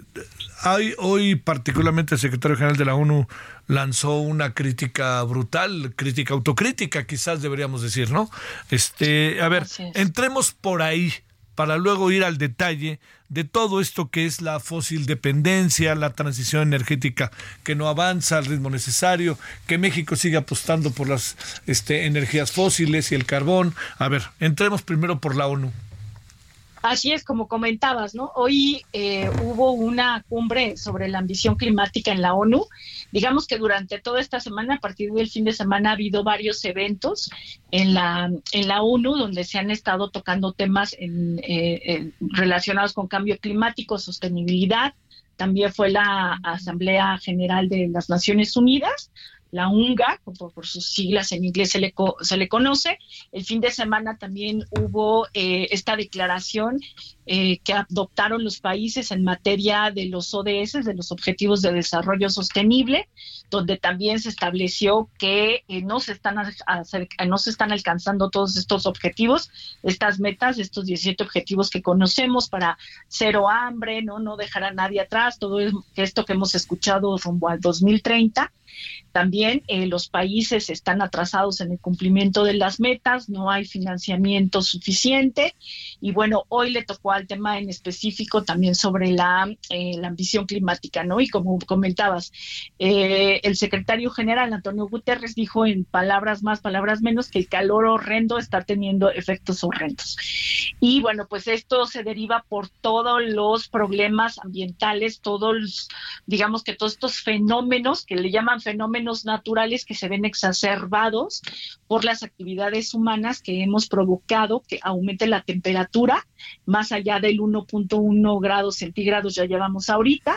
hay, hoy particularmente el secretario general de la ONU lanzó una crítica brutal, crítica autocrítica, quizás deberíamos decir, ¿no? Este, a ver, entremos por ahí para luego ir al detalle de todo esto que es la fósil dependencia, la transición energética que no avanza al ritmo necesario, que México sigue apostando por las este, energías fósiles y el carbón. A ver, entremos primero por la ONU. Así es, como comentabas, ¿no? Hoy eh, hubo una cumbre sobre la ambición climática en la ONU. Digamos que durante toda esta semana, a partir del fin de semana, ha habido varios eventos en la, en la ONU donde se han estado tocando temas eh, relacionados con cambio climático, sostenibilidad. También fue la Asamblea General de las Naciones Unidas, la UNGA, por, sus siglas en inglés se le, se le conoce. El fin de semana también hubo eh, esta declaración eh, que adoptaron los países en materia de los ODS, de los Objetivos de Desarrollo Sostenible, donde también se estableció que eh, no, se están no se están alcanzando todos estos objetivos, estas metas, estos 17 objetivos que conocemos para cero hambre, no, no dejar a nadie atrás, todo esto que hemos escuchado rumbo al 2030. También eh, los países están atrasados en el cumplimiento de las metas, no hay financiamiento suficiente y bueno, hoy le tocó al tema en específico también sobre la, eh, la ambición climática, ¿no? Y como comentabas, eh, el secretario general Antonio Guterres dijo en palabras más, palabras menos, que el calor horrendo está teniendo efectos horrendos. Y bueno, pues esto se deriva por todos los problemas ambientales, todos, digamos que todos estos fenómenos que le llaman fenómenos naturales que se ven exacerbados por las actividades humanas que hemos provocado que aumente la temperatura más allá del 1.1 grados centígrados ya llevamos ahorita.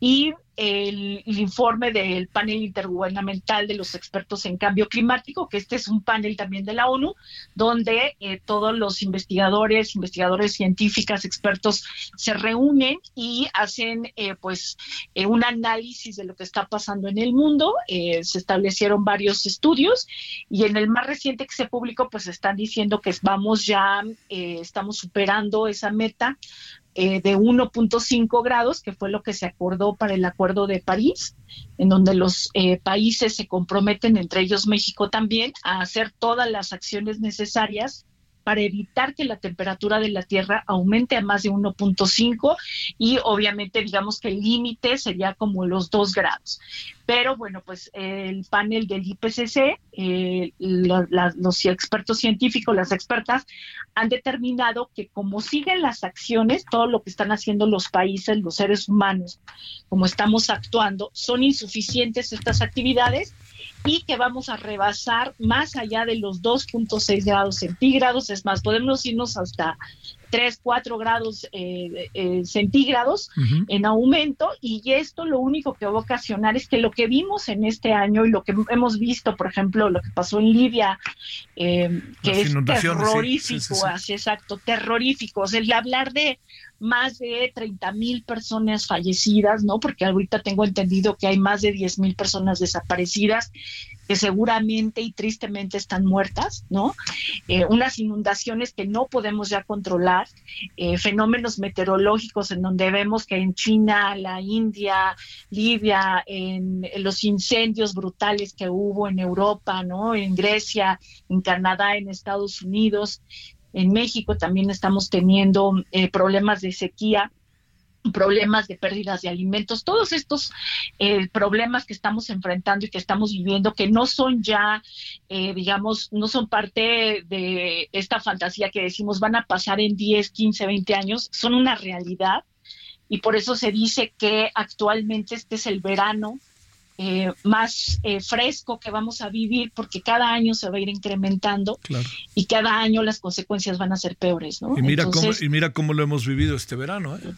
Y el, informe del panel intergubernamental de los expertos en cambio climático, que este es un panel también de la ONU, donde eh, todos los investigadores, investigadores científicas, expertos se reúnen y hacen eh, pues eh, un análisis de lo que está pasando en el mundo. se establecieron varios estudios y en el más reciente que se publicó, pues están diciendo que vamos ya, estamos superando esa meta eh, de 1.5 grados, que fue lo que se acordó para el Acuerdo de París, en donde los eh, países se comprometen, entre ellos México también, a hacer todas las acciones necesarias para evitar que la temperatura de la Tierra aumente a más de 1.5 y obviamente digamos que el límite sería como los 2 grados. Pero bueno, pues el panel del IPCC, eh, los expertos científicos, las expertas, han determinado que como siguen las acciones, todo lo que están haciendo los países, los seres humanos, como estamos actuando, son insuficientes estas actividades y que vamos a rebasar más allá de los 2.6 grados centígrados, es más, podemos irnos hasta 3, 4 grados eh, eh, centígrados en aumento y esto lo único que va a ocasionar es que lo que vimos en este año y lo que hemos visto, por ejemplo, lo que pasó en Libia, eh, que es terrorífico, Así, exacto, terrorífico, o sea, el hablar de más de 30 mil personas fallecidas, ¿no? Porque ahorita tengo entendido que hay más de 10 mil personas desaparecidas que seguramente y tristemente están muertas, ¿no? Eh, unas inundaciones que no podemos ya controlar, eh, fenómenos meteorológicos en donde vemos que en China, la India, Libia, en, los incendios brutales que hubo en Europa, ¿no? En Grecia, en Canadá, en Estados Unidos, en México también estamos teniendo eh, problemas de sequía problemas de pérdidas de alimentos, todos estos eh, problemas que estamos enfrentando y que estamos viviendo, que no son ya, eh, digamos, no son parte de esta fantasía que decimos van a pasar en 10, 15, 20 años, son una realidad. Y por eso se dice que actualmente este es el verano eh, más eh, fresco que vamos a vivir porque cada año se va a ir incrementando y cada año las consecuencias van a ser peores, ¿no? Y mira, cómo, y mira cómo lo hemos vivido este verano. ¿eh?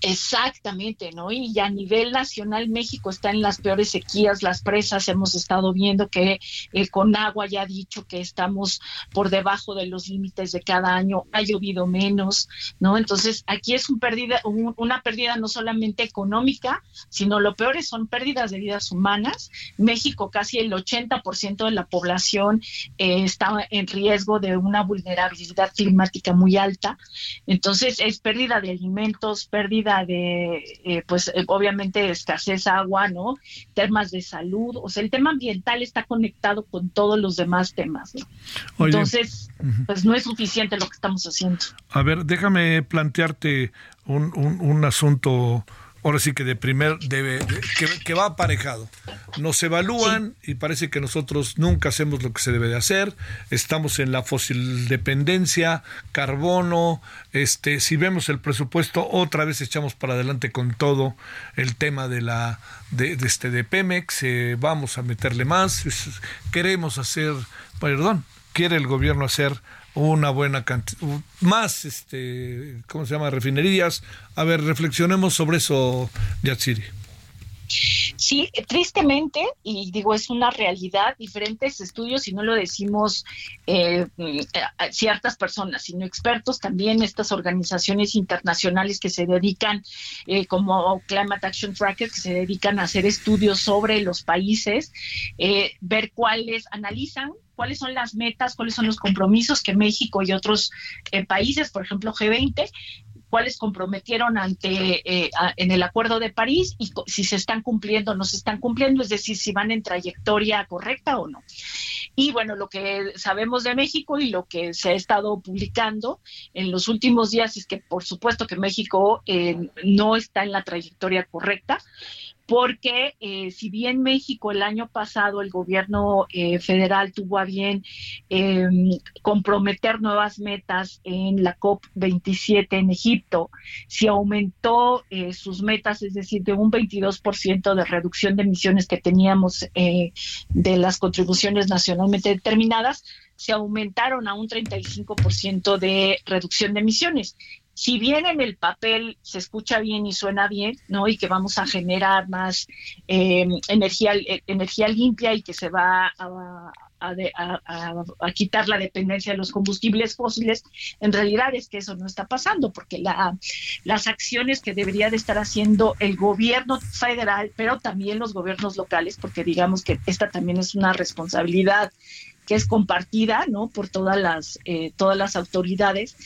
Exactamente, ¿no? Y a nivel nacional México está en las peores sequías, las presas, hemos estado viendo que el Conagua ya ha dicho que estamos por debajo de los límites de cada año, ha llovido menos, ¿no? Entonces aquí es un pérdida, una pérdida no solamente económica, sino lo peor es, son pérdidas de vidas humanas México, casi el 80% de la población eh, está en riesgo de una vulnerabilidad climática muy alta. Entonces, es pérdida de alimentos, pérdida de, eh, pues, eh, obviamente, escasez agua, ¿no? Temas de salud. O sea, el tema ambiental está conectado con todos los demás temas, Entonces, pues no es suficiente lo que estamos haciendo. A ver, déjame plantearte un, un, un asunto ahora sí que de primer, de, que, va aparejado. Nos evalúan y parece que nosotros nunca hacemos lo que se debe de hacer. Estamos en la fósil dependencia, carbono. Este, si vemos el presupuesto, otra vez echamos para adelante con todo el tema de la de, este de Pemex. Eh, vamos a meterle más. Queremos hacer, perdón, quiere el gobierno hacer una buena cantidad, más, este, ¿cómo se llama? Refinerías. A ver, reflexionemos sobre eso, Yatsiri. Sí, tristemente, y digo, es una realidad, diferentes estudios, y no lo decimos eh, ciertas personas, sino expertos también, estas organizaciones internacionales que se dedican, eh, como Climate Action Tracker, que se dedican a hacer estudios sobre los países, eh, ver cuáles analizan cuáles son las metas, cuáles son los compromisos que México y otros eh, países, por ejemplo G20, cuáles comprometieron ante eh, en el Acuerdo de París y si se están cumpliendo o no se están cumpliendo, es decir, si van en trayectoria correcta o no. Y bueno, lo que sabemos de México y lo que se ha estado publicando en los últimos días es que por supuesto que México eh, no está en la trayectoria correcta porque eh, si bien México el año pasado el gobierno eh, federal tuvo a bien em, comprometer nuevas metas en la COP27 en Egipto, si aumentó eh, sus metas, es decir, de un 22% de reducción de emisiones que teníamos de las contribuciones nacionalmente determinadas, se aumentaron a un 35% de reducción de emisiones si bien en el papel se escucha bien y suena bien, ¿no? Y que vamos a generar más eh, energía, eh, energía limpia y que se va a, quitar la dependencia de los combustibles fósiles, en realidad es que eso no está pasando, porque la, las acciones que debería de estar haciendo el gobierno federal, pero también los gobiernos locales, porque digamos que esta también es una responsabilidad que es compartida, ¿no? Por todas las, eh, todas las autoridades,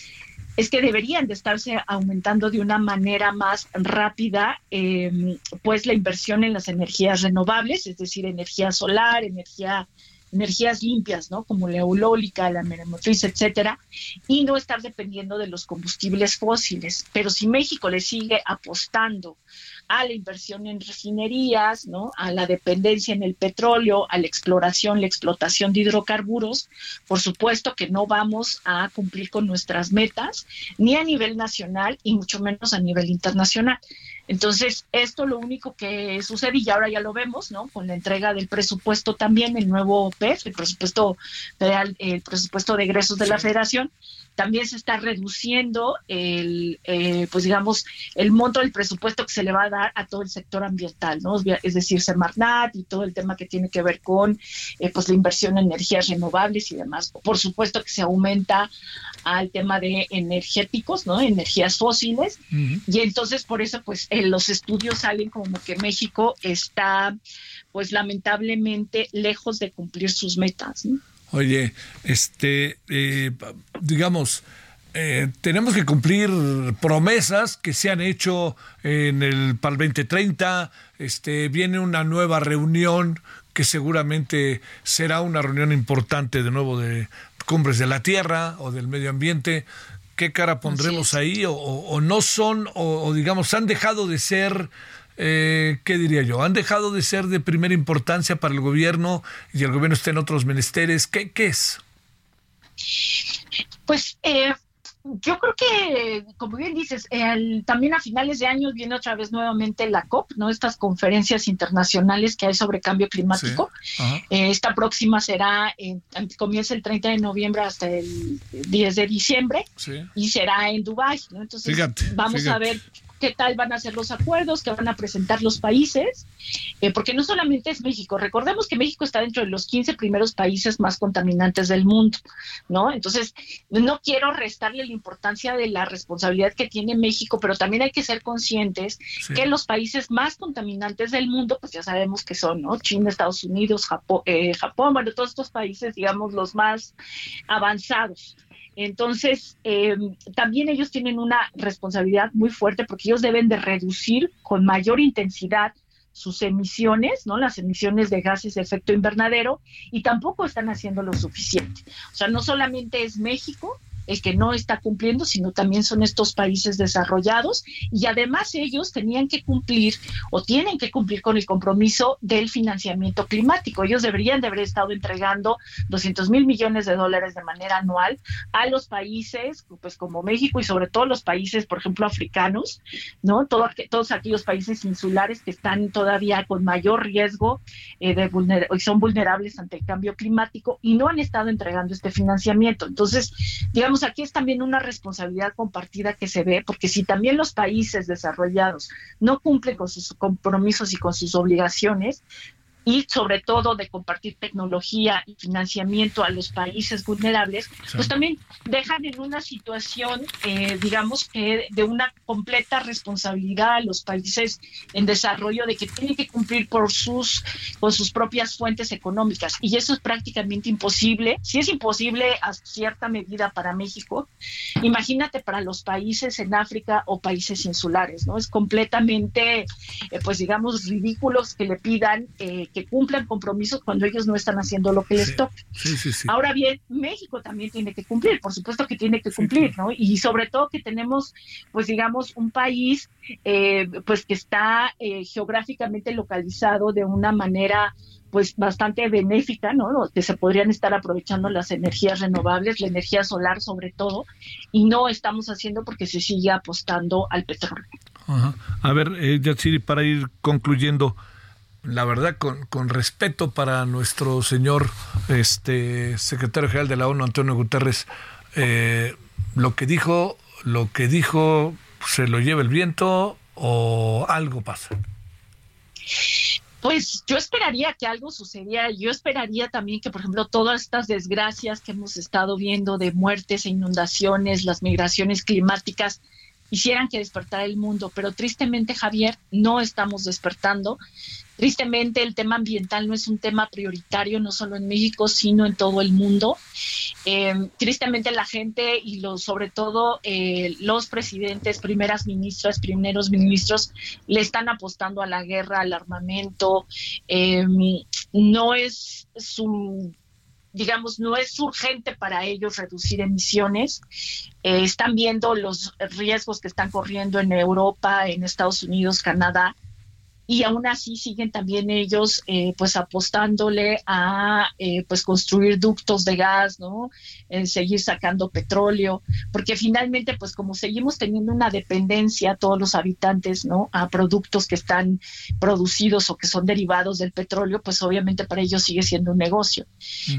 es que deberían de estarse aumentando de una manera más rápida, em, pues la inversión en las energías renovables, es decir, energía solar, energía energías limpias, ¿no? Como la eológica, la meremotriz, etcétera, y no estar dependiendo de los combustibles fósiles. Pero si México le sigue apostando a la inversión en refinerías, ¿no? a la dependencia en el petróleo, a la exploración, la explotación de hidrocarburos, por supuesto que no vamos a cumplir con nuestras metas, ni a nivel nacional y mucho menos a nivel internacional. Entonces, esto lo único que sucede, y ahora ya lo vemos, ¿no? Con la entrega del presupuesto también, el nuevo PEF, el presupuesto federal, el presupuesto de egresos de la federación, también se está reduciendo el, eh, pues digamos, el monto del presupuesto que se le va a dar a todo el sector ambiental, ¿no? Es decir, Semarnat y todo el tema que tiene que ver con, eh, pues, la inversión en energías renovables y demás. Por supuesto que se aumenta al tema de energéticos, ¿no? Energías fósiles. Y entonces, por eso, pues, los estudios salen como que México está, pues, lamentablemente lejos de cumplir sus metas, ¿no? Oye, este, eh, digamos, eh, tenemos que cumplir promesas que se han hecho en el para el 2030. Este, viene una nueva reunión que seguramente será una reunión importante de nuevo de cumbres de la tierra o del medio ambiente. ¿Qué cara pondremos ahí? O, no son, o digamos, han dejado de ser eh, ¿qué diría yo? Han dejado de ser de primera importancia para el gobierno y el gobierno está en otros menesteres. ¿Qué, qué es? Pues eh, yo creo que, como bien dices, también a finales de año viene otra vez nuevamente la COP, ¿no? Estas conferencias internacionales que hay sobre cambio climático. Eh, esta próxima será, comienza el 30 de noviembre hasta el 10 de diciembre y será en Dubái, ¿no? Entonces, vamos a ver qué tal van a ser los acuerdos que van a presentar los países, eh, porque no solamente es México, recordemos que México está dentro de los 15 primeros países más contaminantes del mundo, ¿no? Entonces, no quiero restarle la importancia de la responsabilidad que tiene México, pero también hay que ser conscientes que los países más contaminantes del mundo, pues ya sabemos que son, ¿no? China, Estados Unidos, Japón, eh, Japón bueno, todos estos países, digamos, los más avanzados. Entonces, eh, también ellos tienen una responsabilidad muy fuerte porque ellos deben de reducir con mayor intensidad sus emisiones, ¿no? Las emisiones de gases de efecto invernadero y tampoco están haciendo lo suficiente. O sea, no solamente es México, el que no está cumpliendo, sino también son estos países desarrollados y además ellos tenían que cumplir o tienen que cumplir con el compromiso del financiamiento climático. Ellos deberían de haber estado entregando 200 mil millones de dólares de manera anual a los países, pues como México y sobre todo los países, por ejemplo, africanos, ¿no? Todo, todos aquellos países insulares que están todavía con mayor riesgo eh, de vulner y son vulnerables ante el cambio climático y no han estado entregando este financiamiento. Entonces, digamos, aquí es también una responsabilidad compartida que se ve, porque si también los países desarrollados no cumplen con sus compromisos y con sus obligaciones, y sobre todo de compartir tecnología y financiamiento a los países vulnerables, pues también dejan en una situación, eh, digamos que de una completa responsabilidad a los países en desarrollo de que tienen que cumplir por sus con sus propias fuentes económicas y eso es prácticamente imposible. Si es imposible a cierta medida para México, imagínate para los países en África o países insulares, ¿no? Es completamente, eh, pues digamos, ridículos que le pidan eh, que cumplan compromisos cuando ellos no están haciendo lo que les toca. Ahora bien, México también tiene que cumplir, por supuesto que tiene que cumplir, ¿no? Y sobre todo que tenemos, pues digamos, un país, eh, pues que está eh, geográficamente localizado de una manera pues bastante benéfica, ¿no? Que se podrían estar aprovechando las energías renovables, la energía solar sobre todo, y no estamos haciendo porque se sigue apostando al petróleo. A ver, eh, Yatsiri, para ir concluyendo, la verdad, con, con, respeto para nuestro señor este, secretario general de la ONU, Antonio Guterres, eh, lo que dijo, lo que dijo, se lo lleva el viento o algo pasa. Pues yo esperaría que algo sucediera. Yo esperaría también que, por ejemplo, todas estas desgracias que hemos estado viendo de muertes e inundaciones, las migraciones climáticas, hicieran que despertara el mundo. Pero tristemente, Javier, no estamos despertando. Tristemente el tema ambiental no es un tema prioritario, no solo en México, sino en todo el mundo. Eh, tristemente la gente y sobre todo eh, los presidentes, primeras ministras, primeros ministros, le están apostando a la guerra, al armamento. Eh, no es su digamos, no es urgente para ellos reducir emisiones. están viendo los riesgos que están corriendo en Europa, en Estados Unidos, Canadá y aún así siguen también ellos eh, pues apostándole a eh, pues construir ductos de gas, ¿no? En seguir sacando petróleo, porque finalmente pues como seguimos teniendo una dependencia todos los habitantes, ¿no? A productos que están producidos o que son derivados del petróleo, pues obviamente para ellos sigue siendo un negocio.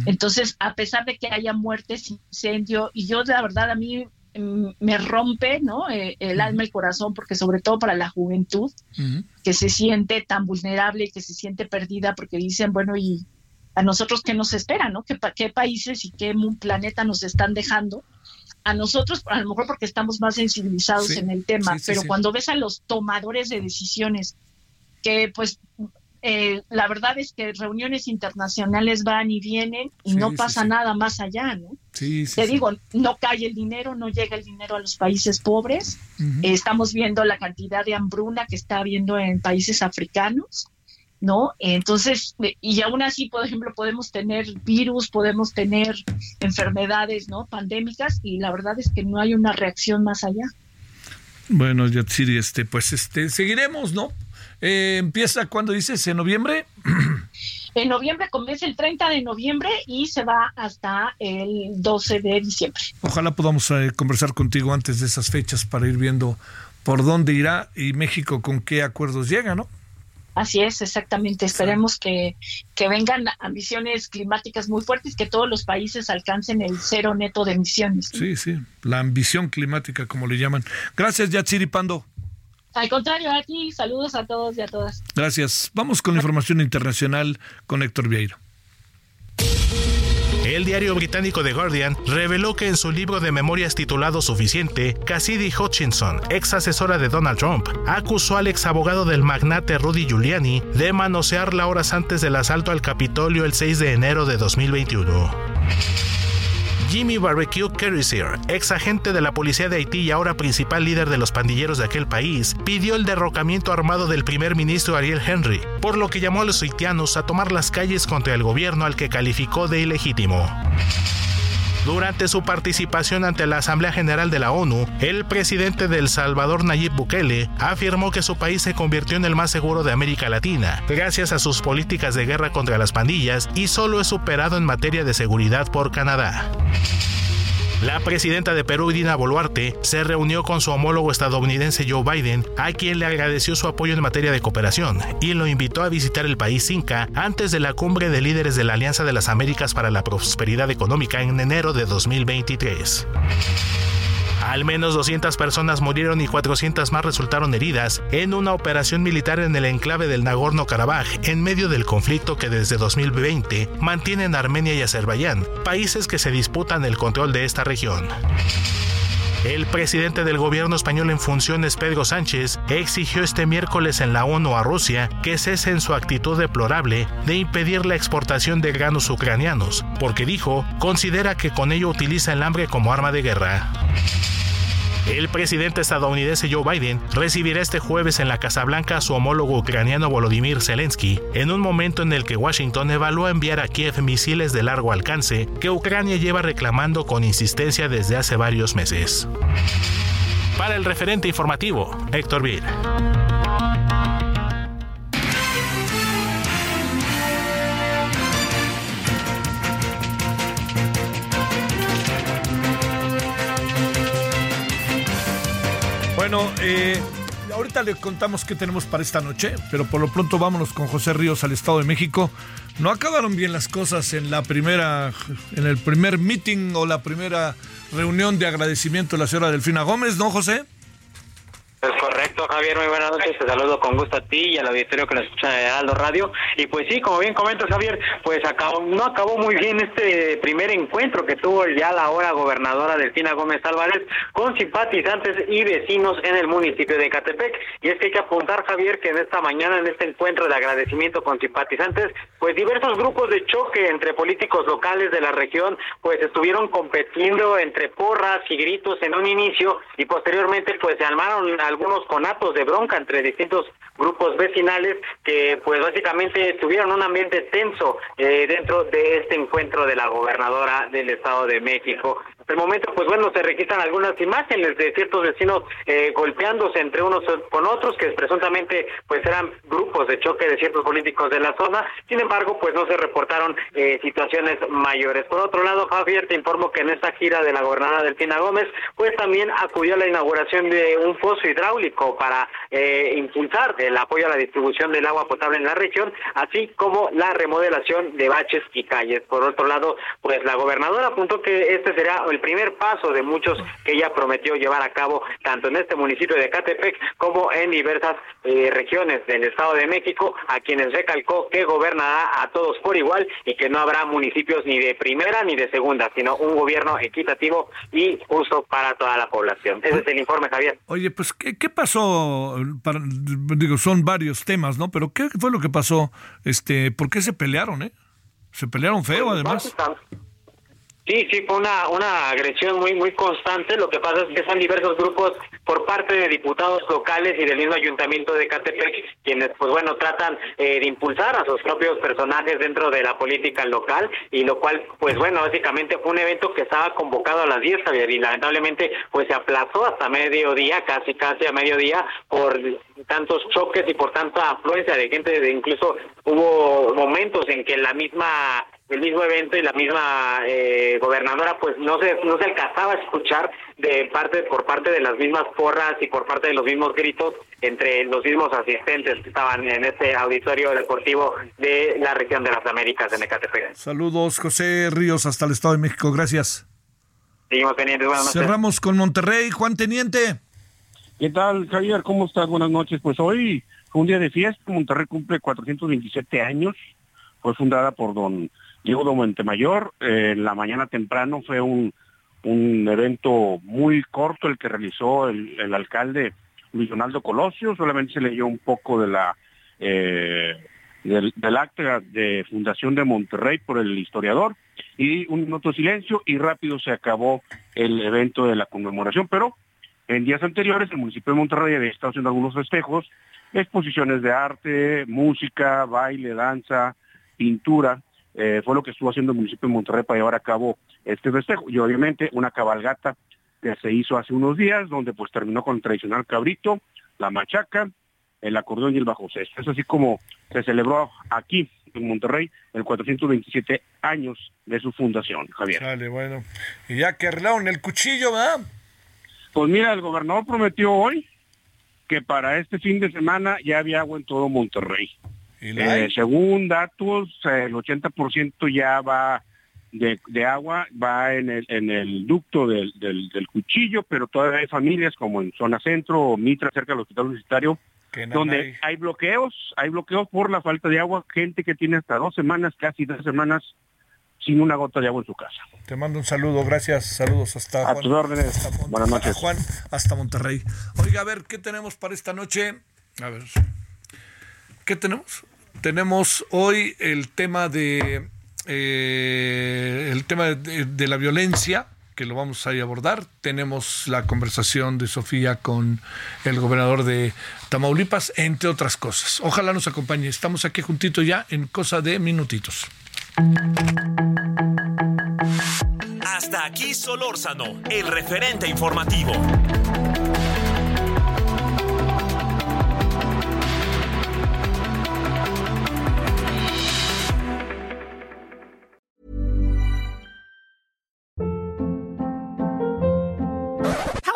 Entonces, a pesar de que haya muertes, incendio, y yo la verdad a mí me rompe ¿no? Eh, el alma, el corazón, porque sobre todo para la juventud, que se siente tan vulnerable y que se siente perdida, porque dicen, bueno, ¿y a nosotros qué nos espera? ¿no? ¿Qué, qué países y qué planeta nos están dejando? A nosotros, a lo mejor porque estamos más sensibilizados en el tema, pero cuando ves a los tomadores de decisiones que pues eh, la verdad es que reuniones internacionales van y vienen y no pasa nada más allá, ¿no? Te digo, no cae el dinero, no llega el dinero a los países pobres. estamos viendo la cantidad de hambruna que está habiendo en países africanos, ¿no? Entonces, y aún así, por ejemplo, podemos tener virus, podemos tener enfermedades, ¿no? Pandémicas y la verdad es que no hay una reacción más allá. Bueno, Yatsiri, este, pues este, seguiremos, ¿no? Eh, ¿Empieza cuando dices? ¿En noviembre? en noviembre comienza el 30 de noviembre y se va hasta el 12 de diciembre. Ojalá podamos eh, conversar contigo antes de esas fechas para ir viendo por dónde irá y México con qué acuerdos llega, ¿no? Así es, exactamente. Esperemos que, que vengan ambiciones climáticas muy fuertes, que todos los países alcancen el cero neto de emisiones. Sí, sí, la ambición climática, como le llaman. Gracias, Yatsiri Pando. Al contrario, a ti, saludos a todos y a todas. Gracias. Vamos con la información internacional con Héctor Vieiro. El diario británico The Guardian reveló que en su libro de memorias titulado Suficiente, Cassidy Hutchinson, ex asesora de Donald Trump, acusó al ex abogado del magnate Rudy Giuliani de manosearla horas antes del asalto al Capitolio el 6 de enero de 2021. Jimmy Barbecue Kerriser, ex agente de la policía de Haití y ahora principal líder de los pandilleros de aquel país, pidió el derrocamiento armado del primer ministro Ariel Henry, por lo que llamó a los haitianos a tomar las calles contra el gobierno al que calificó de ilegítimo. Durante su participación ante la Asamblea General de la ONU, el presidente de El Salvador Nayib Bukele afirmó que su país se convirtió en el más seguro de América Latina, gracias a sus políticas de guerra contra las pandillas y solo es superado en materia de seguridad por Canadá. La presidenta de Perú, Dina Boluarte, se reunió con su homólogo estadounidense Joe Biden, a quien le agradeció su apoyo en materia de cooperación y lo invitó a visitar el país Inca antes de la cumbre de líderes de la Alianza de las Américas para la Prosperidad Económica en enero de 2023. Al menos 200 personas murieron y 400 más resultaron heridas en una operación militar en el enclave del Nagorno-Karabaj en medio del conflicto que desde 2020 mantienen Armenia y Azerbaiyán, países que se disputan el control de esta región. El presidente del gobierno español en funciones, Pedro Sánchez, exigió este miércoles en la ONU a Rusia que cese en su actitud deplorable de impedir la exportación de granos ucranianos, porque dijo, considera que con ello utiliza el hambre como arma de guerra. El presidente estadounidense Joe Biden recibirá este jueves en la Casa Blanca a su homólogo ucraniano Volodymyr Zelensky, en un momento en el que Washington evalúa enviar a Kiev misiles de largo alcance que Ucrania lleva reclamando con insistencia desde hace varios meses. Para el referente informativo, Héctor Vir. Bueno, eh, ahorita le contamos qué tenemos para esta noche, pero por lo pronto vámonos con José Ríos al Estado de México. No acabaron bien las cosas en la primera, en el primer meeting o la primera reunión de agradecimiento de la señora Delfina Gómez, ¿no, José? Es correcto, Javier, muy buenas noches. Te saludo con gusto a ti y al auditorio que nos escucha de Aldo Radio. Y pues sí, como bien comentas, Javier, pues acabó, no acabó muy bien este primer encuentro que tuvo ya la ahora gobernadora Delfina Gómez Álvarez con simpatizantes y vecinos en el municipio de Catepec. Y es que hay que apuntar, Javier, que en esta mañana, en este encuentro de agradecimiento con simpatizantes, pues diversos grupos de choque entre políticos locales de la región, pues estuvieron competiendo entre porras y gritos en un inicio y posteriormente pues se armaron algunos conatos de bronca entre distintos grupos vecinales que pues básicamente tuvieron un ambiente tenso eh, dentro de este encuentro de la gobernadora del Estado de México. El momento, pues bueno, se registran algunas imágenes de ciertos vecinos eh, golpeándose entre unos con otros, que presuntamente pues eran grupos de choque de ciertos políticos de la zona. Sin embargo, pues no se reportaron eh, situaciones mayores. Por otro lado, Javier, te informo que en esta gira de la gobernadora Delfina Gómez, pues también acudió a la inauguración de un foso hidráulico para eh, impulsar el apoyo a la distribución del agua potable en la región, así como la remodelación de baches y calles. Por otro lado, pues la gobernadora apuntó que este será el primer paso de muchos que ella prometió llevar a cabo tanto en este municipio de Catepec como en diversas eh, regiones del Estado de México, a quienes recalcó que gobernará a todos por igual y que no habrá municipios ni de primera ni de segunda, sino un gobierno equitativo y justo para toda la población. Ese es el informe, Javier. Oye, pues, ¿qué, qué pasó? Para, digo, son varios temas, ¿no? Pero ¿qué fue lo que pasó? Este, ¿Por qué se pelearon, eh? Se pelearon feo, además. Sí, sí, fue una, una agresión muy muy constante. Lo que pasa es que son diversos grupos por parte de diputados locales y del mismo ayuntamiento de Catepec quienes, pues bueno, tratan eh, de impulsar a sus propios personajes dentro de la política local y lo cual, pues bueno, básicamente fue un evento que estaba convocado a las 10, Javier, y lamentablemente pues se aplazó hasta mediodía, casi casi a mediodía, por tantos choques y por tanta afluencia de gente. De, incluso hubo momentos en que la misma el mismo evento y la misma eh, gobernadora pues no se no se alcanzaba a escuchar de parte por parte de las mismas porras y por parte de los mismos gritos entre los mismos asistentes que estaban en este auditorio deportivo de la región de las Américas de Ecatepec. Saludos José Ríos hasta el Estado de México, gracias. Seguimos pendientes, buenas noches. Cerramos con Monterrey, Juan Teniente. ¿Qué tal, Javier? ¿Cómo estás? Buenas noches. Pues hoy fue un día de fiesta, Monterrey cumple 427 años, fue fundada por don Diego de Montemayor. Eh, en la mañana temprano fue un, un evento muy corto el que realizó el, alcalde Luis Donaldo Colosio. Solamente se leyó un poco de la eh, del, del acta de fundación de Monterrey por el historiador y un minuto de silencio y rápido se acabó el evento de la conmemoración. Pero en días anteriores el municipio de Monterrey había estado haciendo algunos festejos, exposiciones de arte, música, baile, danza, pintura eh, fue lo que estuvo haciendo el municipio de Monterrey para llevar a cabo este festejo. Y obviamente una cabalgata que se hizo hace unos días, donde pues terminó con el tradicional cabrito, la machaca, el acordeón y el bajo sexto. Es así como se celebró aquí en Monterrey el 427 años de su fundación, Javier. Dale, bueno. Y ya que arreglaron el cuchillo, ¿verdad? Pues mira, el gobernador prometió hoy que para este fin de semana ya había agua en todo Monterrey. Eh, según datos, el 80% ya va de, de, agua, va en el, en el ducto del, del, del, cuchillo, pero todavía hay familias como en zona centro o Mitra, cerca del hospital universitario, donde hay bloqueos, hay bloqueos por la falta de agua, gente que tiene hasta dos semanas, casi dos semanas, sin una gota de agua en su casa. Te mando un saludo, gracias, saludos hasta A tus órdenes, buenas noches. Juan, hasta Monterrey. Oiga, a ver, ¿qué tenemos para esta noche? A ver, ¿qué tenemos? Tenemos hoy el tema de eh, el tema de, de, la violencia que lo vamos a abordar. Tenemos la conversación de Sofía con el gobernador de Tamaulipas, entre otras cosas. Ojalá nos acompañe. Estamos aquí juntito ya en cosa de minutitos. Hasta aquí Solórzano, el referente informativo.